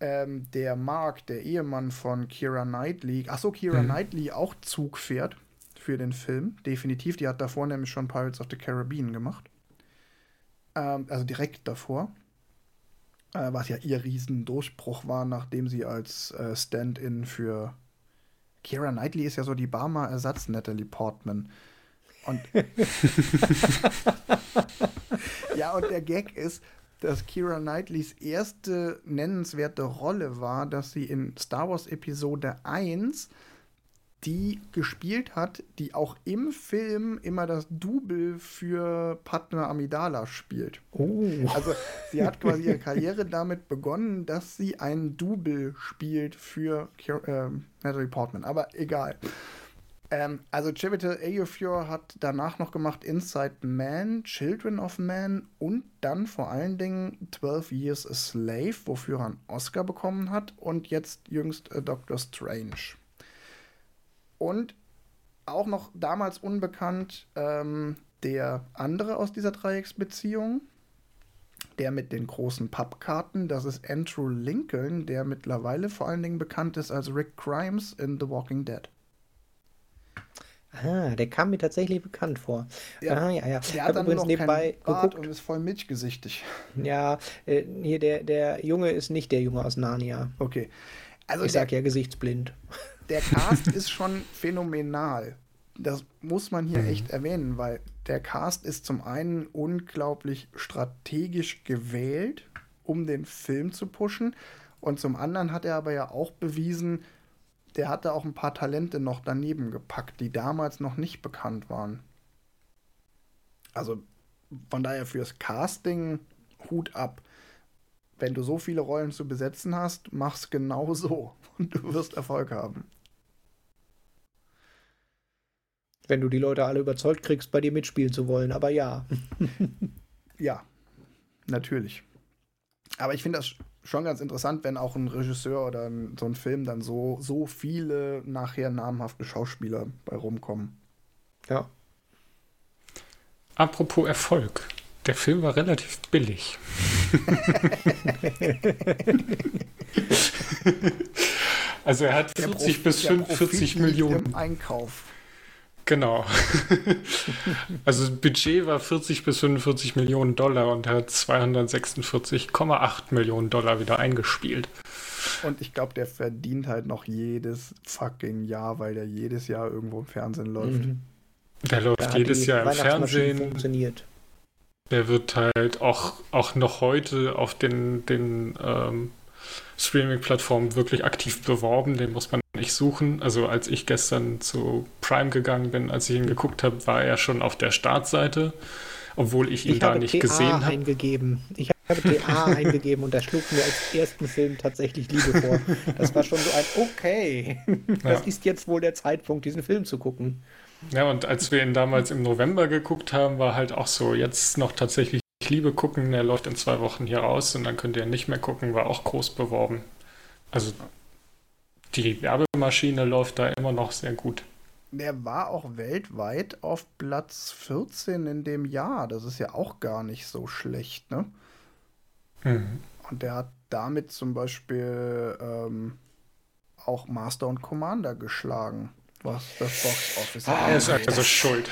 Ähm, der Mark, der Ehemann von Kira Knightley, achso, Kira mhm. Knightley auch Zug fährt für den Film, definitiv. Die hat davor nämlich schon Pirates of the Caribbean gemacht. Ähm, also direkt davor. Äh, was ja ihr Riesendurchbruch war, nachdem sie als äh, Stand-in für Kira Knightley ist ja so die Barmer-Ersatz Natalie Portman. Und <laughs> ja, und der Gag ist, dass Kira Knightleys erste nennenswerte Rolle war, dass sie in Star Wars Episode 1 die gespielt hat, die auch im Film immer das Double für Padma Amidala spielt. Oh. Also sie hat quasi ihre <laughs> Karriere damit begonnen, dass sie ein Double spielt für äh, Natalie Portman. Aber egal. Ähm, also Chiwetel Ejiofor hat danach noch gemacht Inside Man, Children of Man und dann vor allen Dingen 12 Years a Slave, wofür er einen Oscar bekommen hat und jetzt jüngst äh, Doctor Strange. Und auch noch damals unbekannt ähm, der andere aus dieser Dreiecksbeziehung, der mit den großen Pappkarten, das ist Andrew Lincoln, der mittlerweile vor allen Dingen bekannt ist als Rick Grimes in The Walking Dead. Ah, der kam mir tatsächlich bekannt vor. Ja, ah, ja, ja. Der hat dann übrigens nebenbei geguckt und ist voll milchgesichtig. <laughs> Ja, äh, hier der, der Junge ist nicht der Junge aus Narnia. Okay. Also ich der, sag ja gesichtsblind der <laughs> Cast ist schon phänomenal. Das muss man hier mhm. echt erwähnen, weil der Cast ist zum einen unglaublich strategisch gewählt, um den Film zu pushen. Und zum anderen hat er aber ja auch bewiesen, der hatte auch ein paar Talente noch daneben gepackt, die damals noch nicht bekannt waren. Also von daher fürs Casting Hut ab. Wenn du so viele Rollen zu besetzen hast, mach's genau so und du wirst Erfolg haben. Wenn du die Leute alle überzeugt kriegst, bei dir mitspielen zu wollen, aber ja. <laughs> ja, natürlich. Aber ich finde das schon ganz interessant, wenn auch ein Regisseur oder ein, so ein Film dann so, so viele nachher namhafte Schauspieler bei rumkommen. Ja. Apropos Erfolg. Der Film war relativ billig. <laughs> <laughs> also er hat 40 bis 45 Millionen. Im Einkauf. Genau. <laughs> also das Budget war 40 bis 45 Millionen Dollar und er hat 246,8 Millionen Dollar wieder eingespielt. Und ich glaube, der verdient halt noch jedes fucking Jahr, weil der jedes Jahr irgendwo im Fernsehen läuft. Mhm. Der läuft jedes Jahr im Fernsehen. Funktioniert. Der wird halt auch, auch noch heute auf den, den ähm, Streaming-Plattformen wirklich aktiv beworben. Den muss man nicht suchen. Also als ich gestern zu Prime gegangen bin, als ich ihn geguckt habe, war er schon auf der Startseite, obwohl ich ihn ich da nicht TA gesehen habe. eingegeben. Ich habe TA <laughs> eingegeben und da schlug mir als ersten Film tatsächlich Liebe vor. Das war schon so ein Okay, das ja. ist jetzt wohl der Zeitpunkt, diesen Film zu gucken. Ja, und als wir ihn damals im November geguckt haben, war halt auch so, jetzt noch tatsächlich Liebe gucken, der läuft in zwei Wochen hier raus und dann könnt ihr nicht mehr gucken, war auch groß beworben. Also die Werbemaschine läuft da immer noch sehr gut. Der war auch weltweit auf Platz 14 in dem Jahr. Das ist ja auch gar nicht so schlecht, ne? Mhm. Und der hat damit zum Beispiel ähm, auch Master und Commander geschlagen was das Box Office ah, Er ist also schuld.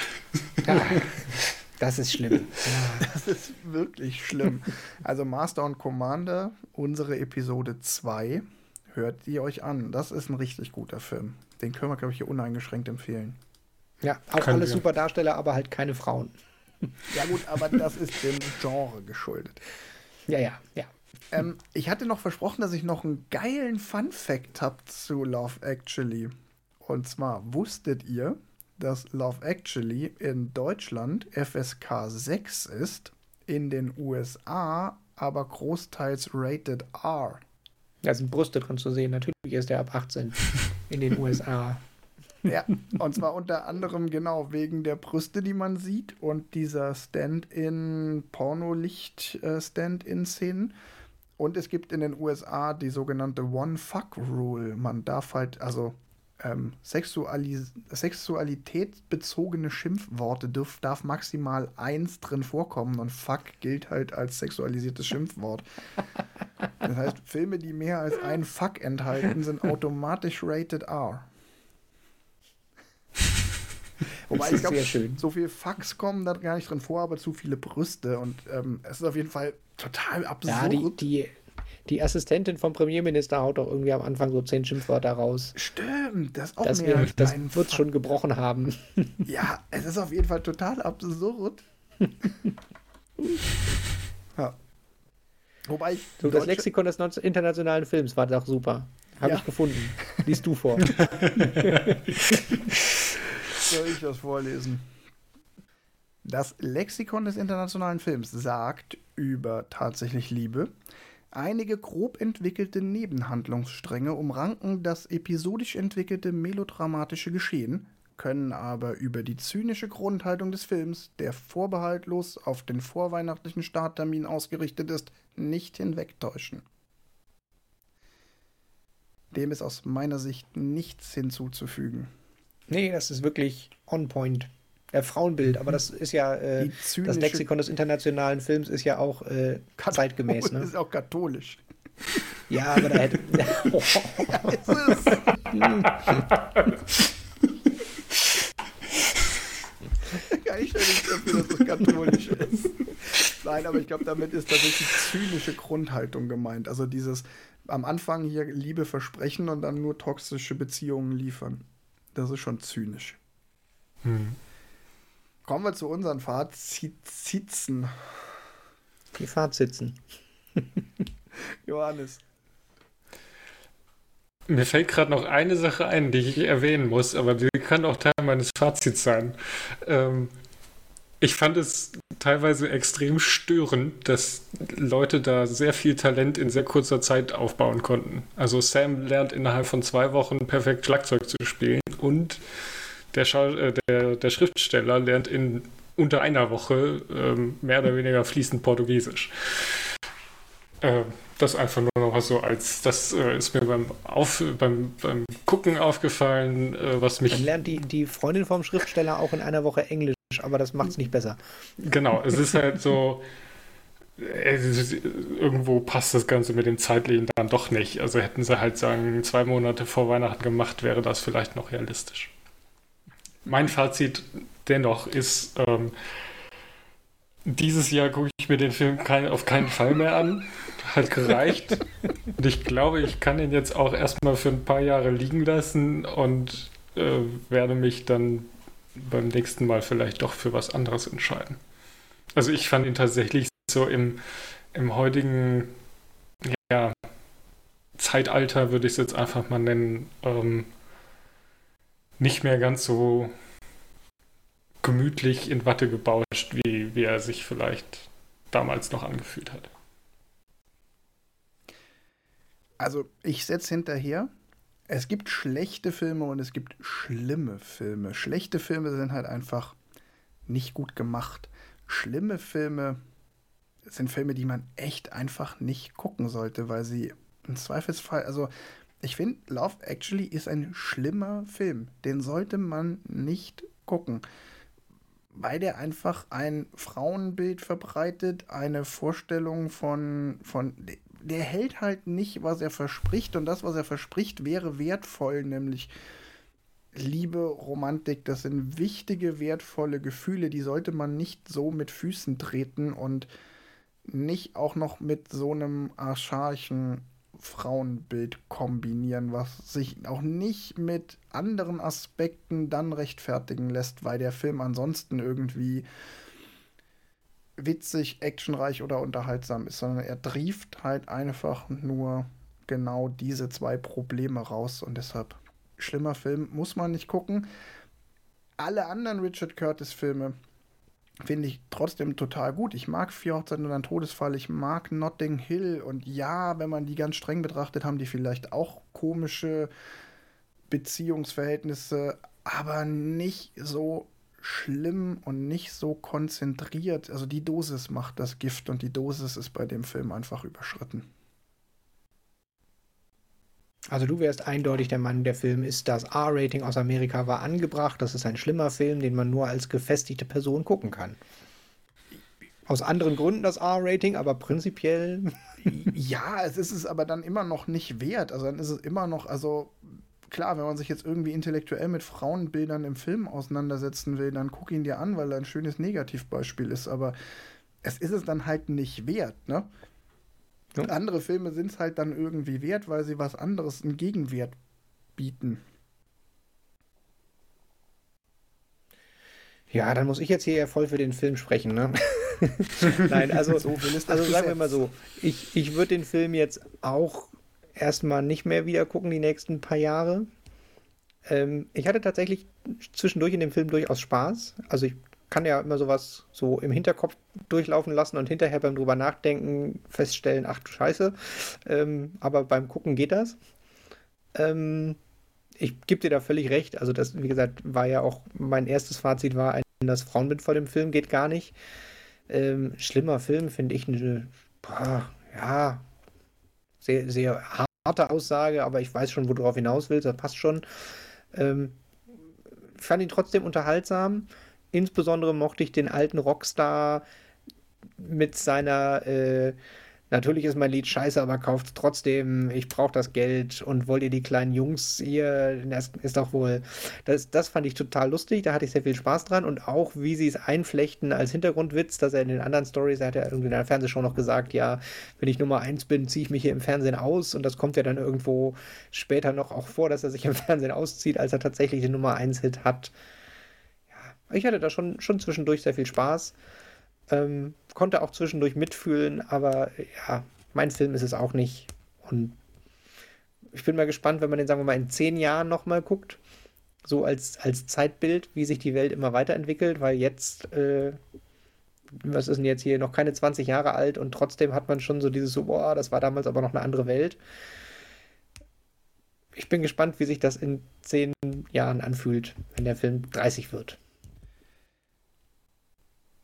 Ja, <laughs> das ist schlimm. <laughs> Das ist wirklich schlimm. Also Master und Commander, unsere Episode 2, hört ihr euch an. Das ist ein richtig guter Film. Den können wir, glaube ich, hier uneingeschränkt empfehlen. Ja, auch Können alle wir. super Darsteller, aber halt keine Frauen. <laughs> Ja gut, aber das ist dem Genre geschuldet. Ja, ja, ja. Ähm, ich hatte noch versprochen, dass ich noch einen geilen Fun-Fact habe zu Love Actually. Und zwar wusstet ihr, dass Love Actually in Deutschland FSK 6 ist, in den USA aber großteils Rated R. Ja, sind Brüste drin zu sehen. Natürlich ist der ab 18 in den USA. <laughs> Ja, und zwar unter anderem genau wegen der Brüste, die man sieht und dieser Stand-in, Pornolicht-Stand-in-Szenen. Und es gibt in den USA die sogenannte One-Fuck-Rule. Man darf halt, also ähm, Sexualis sexualitätsbezogene Schimpfworte dürf, darf maximal eins drin vorkommen und fuck gilt halt als sexualisiertes Schimpfwort. Das heißt, Filme, die mehr als ein fuck enthalten, sind automatisch rated R. Wobei ich glaube, so viele Fucks kommen da gar nicht drin vor, aber zu viele Brüste und ähm, es ist auf jeden Fall total absurd. Ja, die, die die Assistentin vom Premierminister haut doch irgendwie am Anfang so zehn Schimpfwörter raus. Stimmt, das auch das mehr wir, Das wird schon gebrochen haben. <laughs> Ja, es ist auf jeden Fall total absurd. <laughs> ja. Wobei ich. So, das Lexikon des internationalen Films war doch super. Habe ja. ich gefunden. Liest du vor. <laughs> Soll ich das vorlesen? Das Lexikon des internationalen Films sagt über tatsächlich Liebe, Einige grob entwickelte Nebenhandlungsstränge umranken das episodisch entwickelte melodramatische Geschehen, können aber über die zynische Grundhaltung des Films, der vorbehaltlos auf den vorweihnachtlichen Starttermin ausgerichtet ist, nicht hinwegtäuschen. Dem ist aus meiner Sicht nichts hinzuzufügen. Nee, das ist wirklich on point äh, Frauenbild, aber das ist ja äh, das Lexikon des internationalen Films ist ja auch äh, zeitgemäß. Ne? Das <laughs> ist auch katholisch. Ja, aber da hätte. oh. <laughs> ja, ist es. Kann ich ja nicht dafür, dass es katholisch ist. Nein, aber ich glaube, damit ist tatsächlich zynische Grundhaltung gemeint. Also dieses am Anfang hier Liebe versprechen und dann nur toxische Beziehungen liefern. Das ist schon zynisch. Hm. Kommen wir zu unseren Fazitzen. Die Fazitzen. <laughs> Johannes. Mir fällt gerade noch eine Sache ein, die ich erwähnen muss, aber die kann auch Teil meines Fazits sein. Ähm, ich fand es teilweise extrem störend, dass Leute da sehr viel Talent in sehr kurzer Zeit aufbauen konnten. Also Sam lernt innerhalb von zwei Wochen perfekt Schlagzeug zu spielen und der, äh, der, der Schriftsteller lernt in unter einer Woche ähm, mehr oder weniger fließend Portugiesisch. Äh, das einfach nur noch so als, das äh, ist mir beim, Auf, beim, beim Gucken aufgefallen, äh, was mich. Dann lernt die, die Freundin vom Schriftsteller auch in einer Woche Englisch, aber das macht es nicht besser. Genau, es ist halt so. Äh, irgendwo passt das Ganze mit dem Zeitlichen dann doch nicht. Also hätten sie halt sagen, zwei Monate vor Weihnachten gemacht, wäre das vielleicht noch realistisch mein Fazit dennoch ist, ähm, dieses Jahr gucke ich mir den Film kein, auf keinen Fall mehr an. Hat gereicht. <laughs> und ich glaube, ich kann ihn jetzt auch erstmal für ein paar Jahre liegen lassen und äh, werde mich dann beim nächsten Mal vielleicht doch für was anderes entscheiden. Also ich fand ihn tatsächlich so im, im heutigen ja, Zeitalter, würde ich es jetzt einfach mal nennen, ähm, nicht mehr ganz so gemütlich in Watte gebauscht, wie, wie er sich vielleicht damals noch angefühlt hat. Also ich setze hinterher, es gibt schlechte Filme und es gibt schlimme Filme. Schlechte Filme sind halt einfach nicht gut gemacht. Schlimme Filme sind Filme, die man echt einfach nicht gucken sollte, weil sie im Zweifelsfall, also ich finde, Love Actually ist ein schlimmer Film. Den sollte man nicht gucken weil der einfach ein Frauenbild verbreitet, eine Vorstellung von, von der hält halt nicht, was er verspricht und das, was er verspricht, wäre wertvoll, nämlich Liebe, Romantik, das sind wichtige, wertvolle Gefühle, die sollte man nicht so mit Füßen treten und nicht auch noch mit so einem archaischen Frauenbild kombinieren, was sich auch nicht mit anderen Aspekten dann rechtfertigen lässt, weil der Film ansonsten irgendwie witzig, actionreich oder unterhaltsam ist, sondern er trieft halt einfach nur genau diese zwei Probleme raus und deshalb schlimmer Film, muss man nicht gucken. Alle anderen Richard Curtis-Filme finde ich trotzdem total gut. Ich mag Vier Hochzeiten und ein Todesfall, ich mag Notting Hill und ja, wenn man die ganz streng betrachtet, haben die vielleicht auch komische Beziehungsverhältnisse, aber nicht so schlimm und nicht so konzentriert. Also die Dosis macht das Gift und die Dosis ist bei dem Film einfach überschritten. Also du wärst eindeutig der Mann, der Film ist das R-Rating aus Amerika war angebracht. Das ist ein schlimmer Film, den man nur als gefestigte Person gucken kann. Aus anderen Gründen das R-Rating, aber prinzipiell. <laughs> ja, es ist es aber dann immer noch nicht wert. Also dann ist es immer noch, also klar, wenn man sich jetzt irgendwie intellektuell mit Frauenbildern im Film auseinandersetzen will, dann guck ihn dir an, weil er ein schönes Negativbeispiel ist. Aber es ist es dann halt nicht wert, ne? Ja. Andere Filme sind es halt dann irgendwie wert, weil sie was anderes, einen Gegenwert bieten. Ja, dann muss ich jetzt hier ja voll für den Film sprechen, ne? <laughs> Nein, also, so also sagen wir mal so, ich, ich würde den Film jetzt auch erstmal nicht mehr wieder gucken, die nächsten paar Jahre. Ähm, ich hatte tatsächlich zwischendurch in dem Film durchaus Spaß. Also ich kann ja immer sowas so im Hinterkopf durchlaufen lassen und hinterher beim drüber nachdenken feststellen, ach du Scheiße. Ähm, aber beim Gucken geht das. Ähm, ich gebe dir da völlig recht. Also das, wie gesagt, war ja auch mein erstes Fazit war, ein, das Frauenbild vor dem Film geht gar nicht. Ähm, schlimmer Film finde ich eine, boah, ja, sehr, sehr harte Aussage, aber ich weiß schon, wo du darauf hinaus willst, das passt schon. Ähm, fand ihn trotzdem unterhaltsam. Insbesondere mochte ich den alten Rockstar mit seiner äh, Natürlich ist mein Lied scheiße, aber kauft trotzdem. Ich brauche das Geld und wollt ihr die kleinen Jungs hier? Das ist doch wohl. Das, das fand ich total lustig. Da hatte ich sehr viel Spaß dran und auch, wie sie es einflechten als Hintergrundwitz, dass er in den anderen Stories, er hat ja irgendwie in der Fernsehshow noch gesagt, ja, wenn ich Nummer 1 bin, ziehe ich mich hier im Fernsehen aus und das kommt ja dann irgendwo später noch auch vor, dass er sich im <laughs> Fernsehen auszieht, als er tatsächlich den Nummer 1-Hit hat. Ich hatte da schon, schon zwischendurch sehr viel Spaß. Ähm, konnte auch zwischendurch mitfühlen, aber ja, mein Film ist es auch nicht. Und ich bin mal gespannt, wenn man den, sagen wir mal, in zehn Jahren nochmal guckt, so als, als Zeitbild, wie sich die Welt immer weiterentwickelt, weil jetzt, äh, was ist denn jetzt hier, noch keine 20 Jahre alt und trotzdem hat man schon so dieses boah, das war damals aber noch eine andere Welt. Ich bin gespannt, wie sich das in zehn Jahren anfühlt, wenn der Film 30 wird.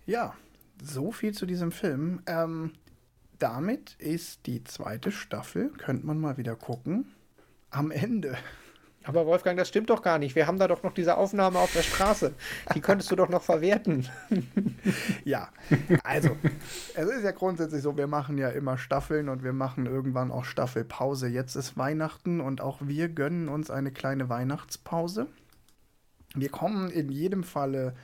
Ja, so viel zu diesem Film. Ähm, damit ist die zweite Staffel, könnte man mal wieder gucken, am Ende. Aber Wolfgang, das stimmt doch gar nicht. Wir haben da doch noch diese Aufnahme auf der Straße. Die könntest du doch noch verwerten. <laughs> ja, also, es ist ja grundsätzlich so, wir machen ja immer Staffeln und wir machen irgendwann auch Staffelpause. Jetzt ist Weihnachten und auch wir gönnen uns eine kleine Weihnachtspause. Wir kommen in jedem Falle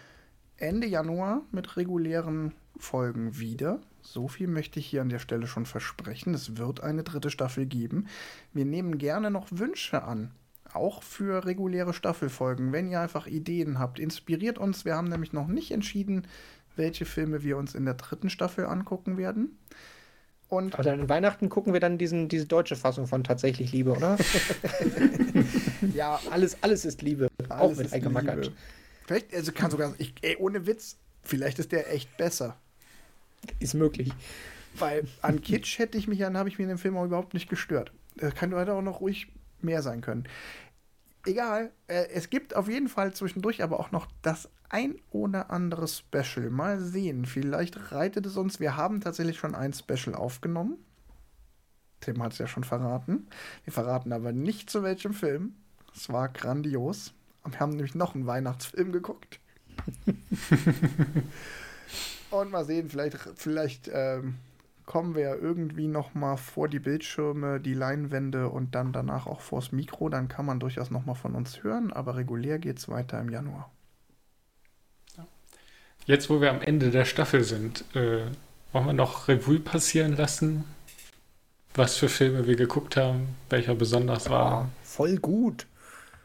Ende Januar mit regulären Folgen wieder. So viel möchte ich hier an der Stelle schon versprechen. Es wird eine dritte Staffel geben. Wir nehmen gerne noch Wünsche an. auch für reguläre Staffelfolgen, wenn ihr einfach Ideen habt. Inspiriert uns. Wir haben nämlich noch nicht entschieden, welche Filme wir uns in der dritten Staffel angucken werden. Und also an Weihnachten gucken wir dann diesen, diese deutsche Fassung von Tatsächlich Liebe, oder? <laughs> <laughs> ja, alles, alles ist Liebe. Alles auch mit eingemackert. Vielleicht, also kann sogar, ich, ey, ohne Witz, vielleicht ist der echt besser. Ist möglich. Weil an Kitsch hätte ich mich, dann habe ich mir in dem Film auch überhaupt nicht gestört. Das kann heute auch noch ruhig mehr sein können. Egal, äh, es gibt auf jeden Fall zwischendurch aber auch noch das ein oder andere Special. Mal sehen, vielleicht reitet es uns. Wir haben tatsächlich schon ein Special aufgenommen. Tim hat es ja schon verraten. Wir verraten aber nicht zu welchem Film. Es war grandios. Wir haben nämlich noch einen Weihnachtsfilm geguckt. <laughs> Und mal sehen, vielleicht, vielleicht ähm, kommen wir ja irgendwie noch mal vor die Bildschirme, die Leinwände und dann danach auch vors Mikro. Dann kann man durchaus noch mal von uns hören, aber regulär geht es weiter im Januar. Jetzt, wo wir am Ende der Staffel sind, äh, wollen wir noch Revue passieren lassen, was für Filme wir geguckt haben, welcher besonders war. Oh, voll gut.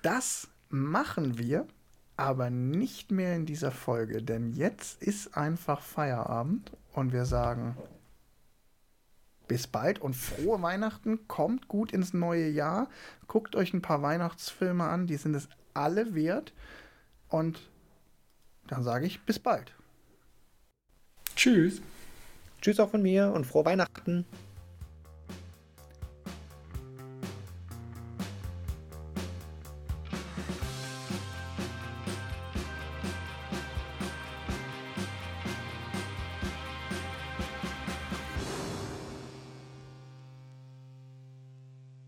Das machen wir, aber nicht mehr in dieser Folge, denn jetzt ist einfach Feierabend und wir sagen bis bald und frohe Weihnachten, kommt gut ins neue Jahr, guckt euch ein paar Weihnachtsfilme an, die sind es alle wert und dann sage ich bis bald. Tschüss. Tschüss auch von mir und frohe Weihnachten.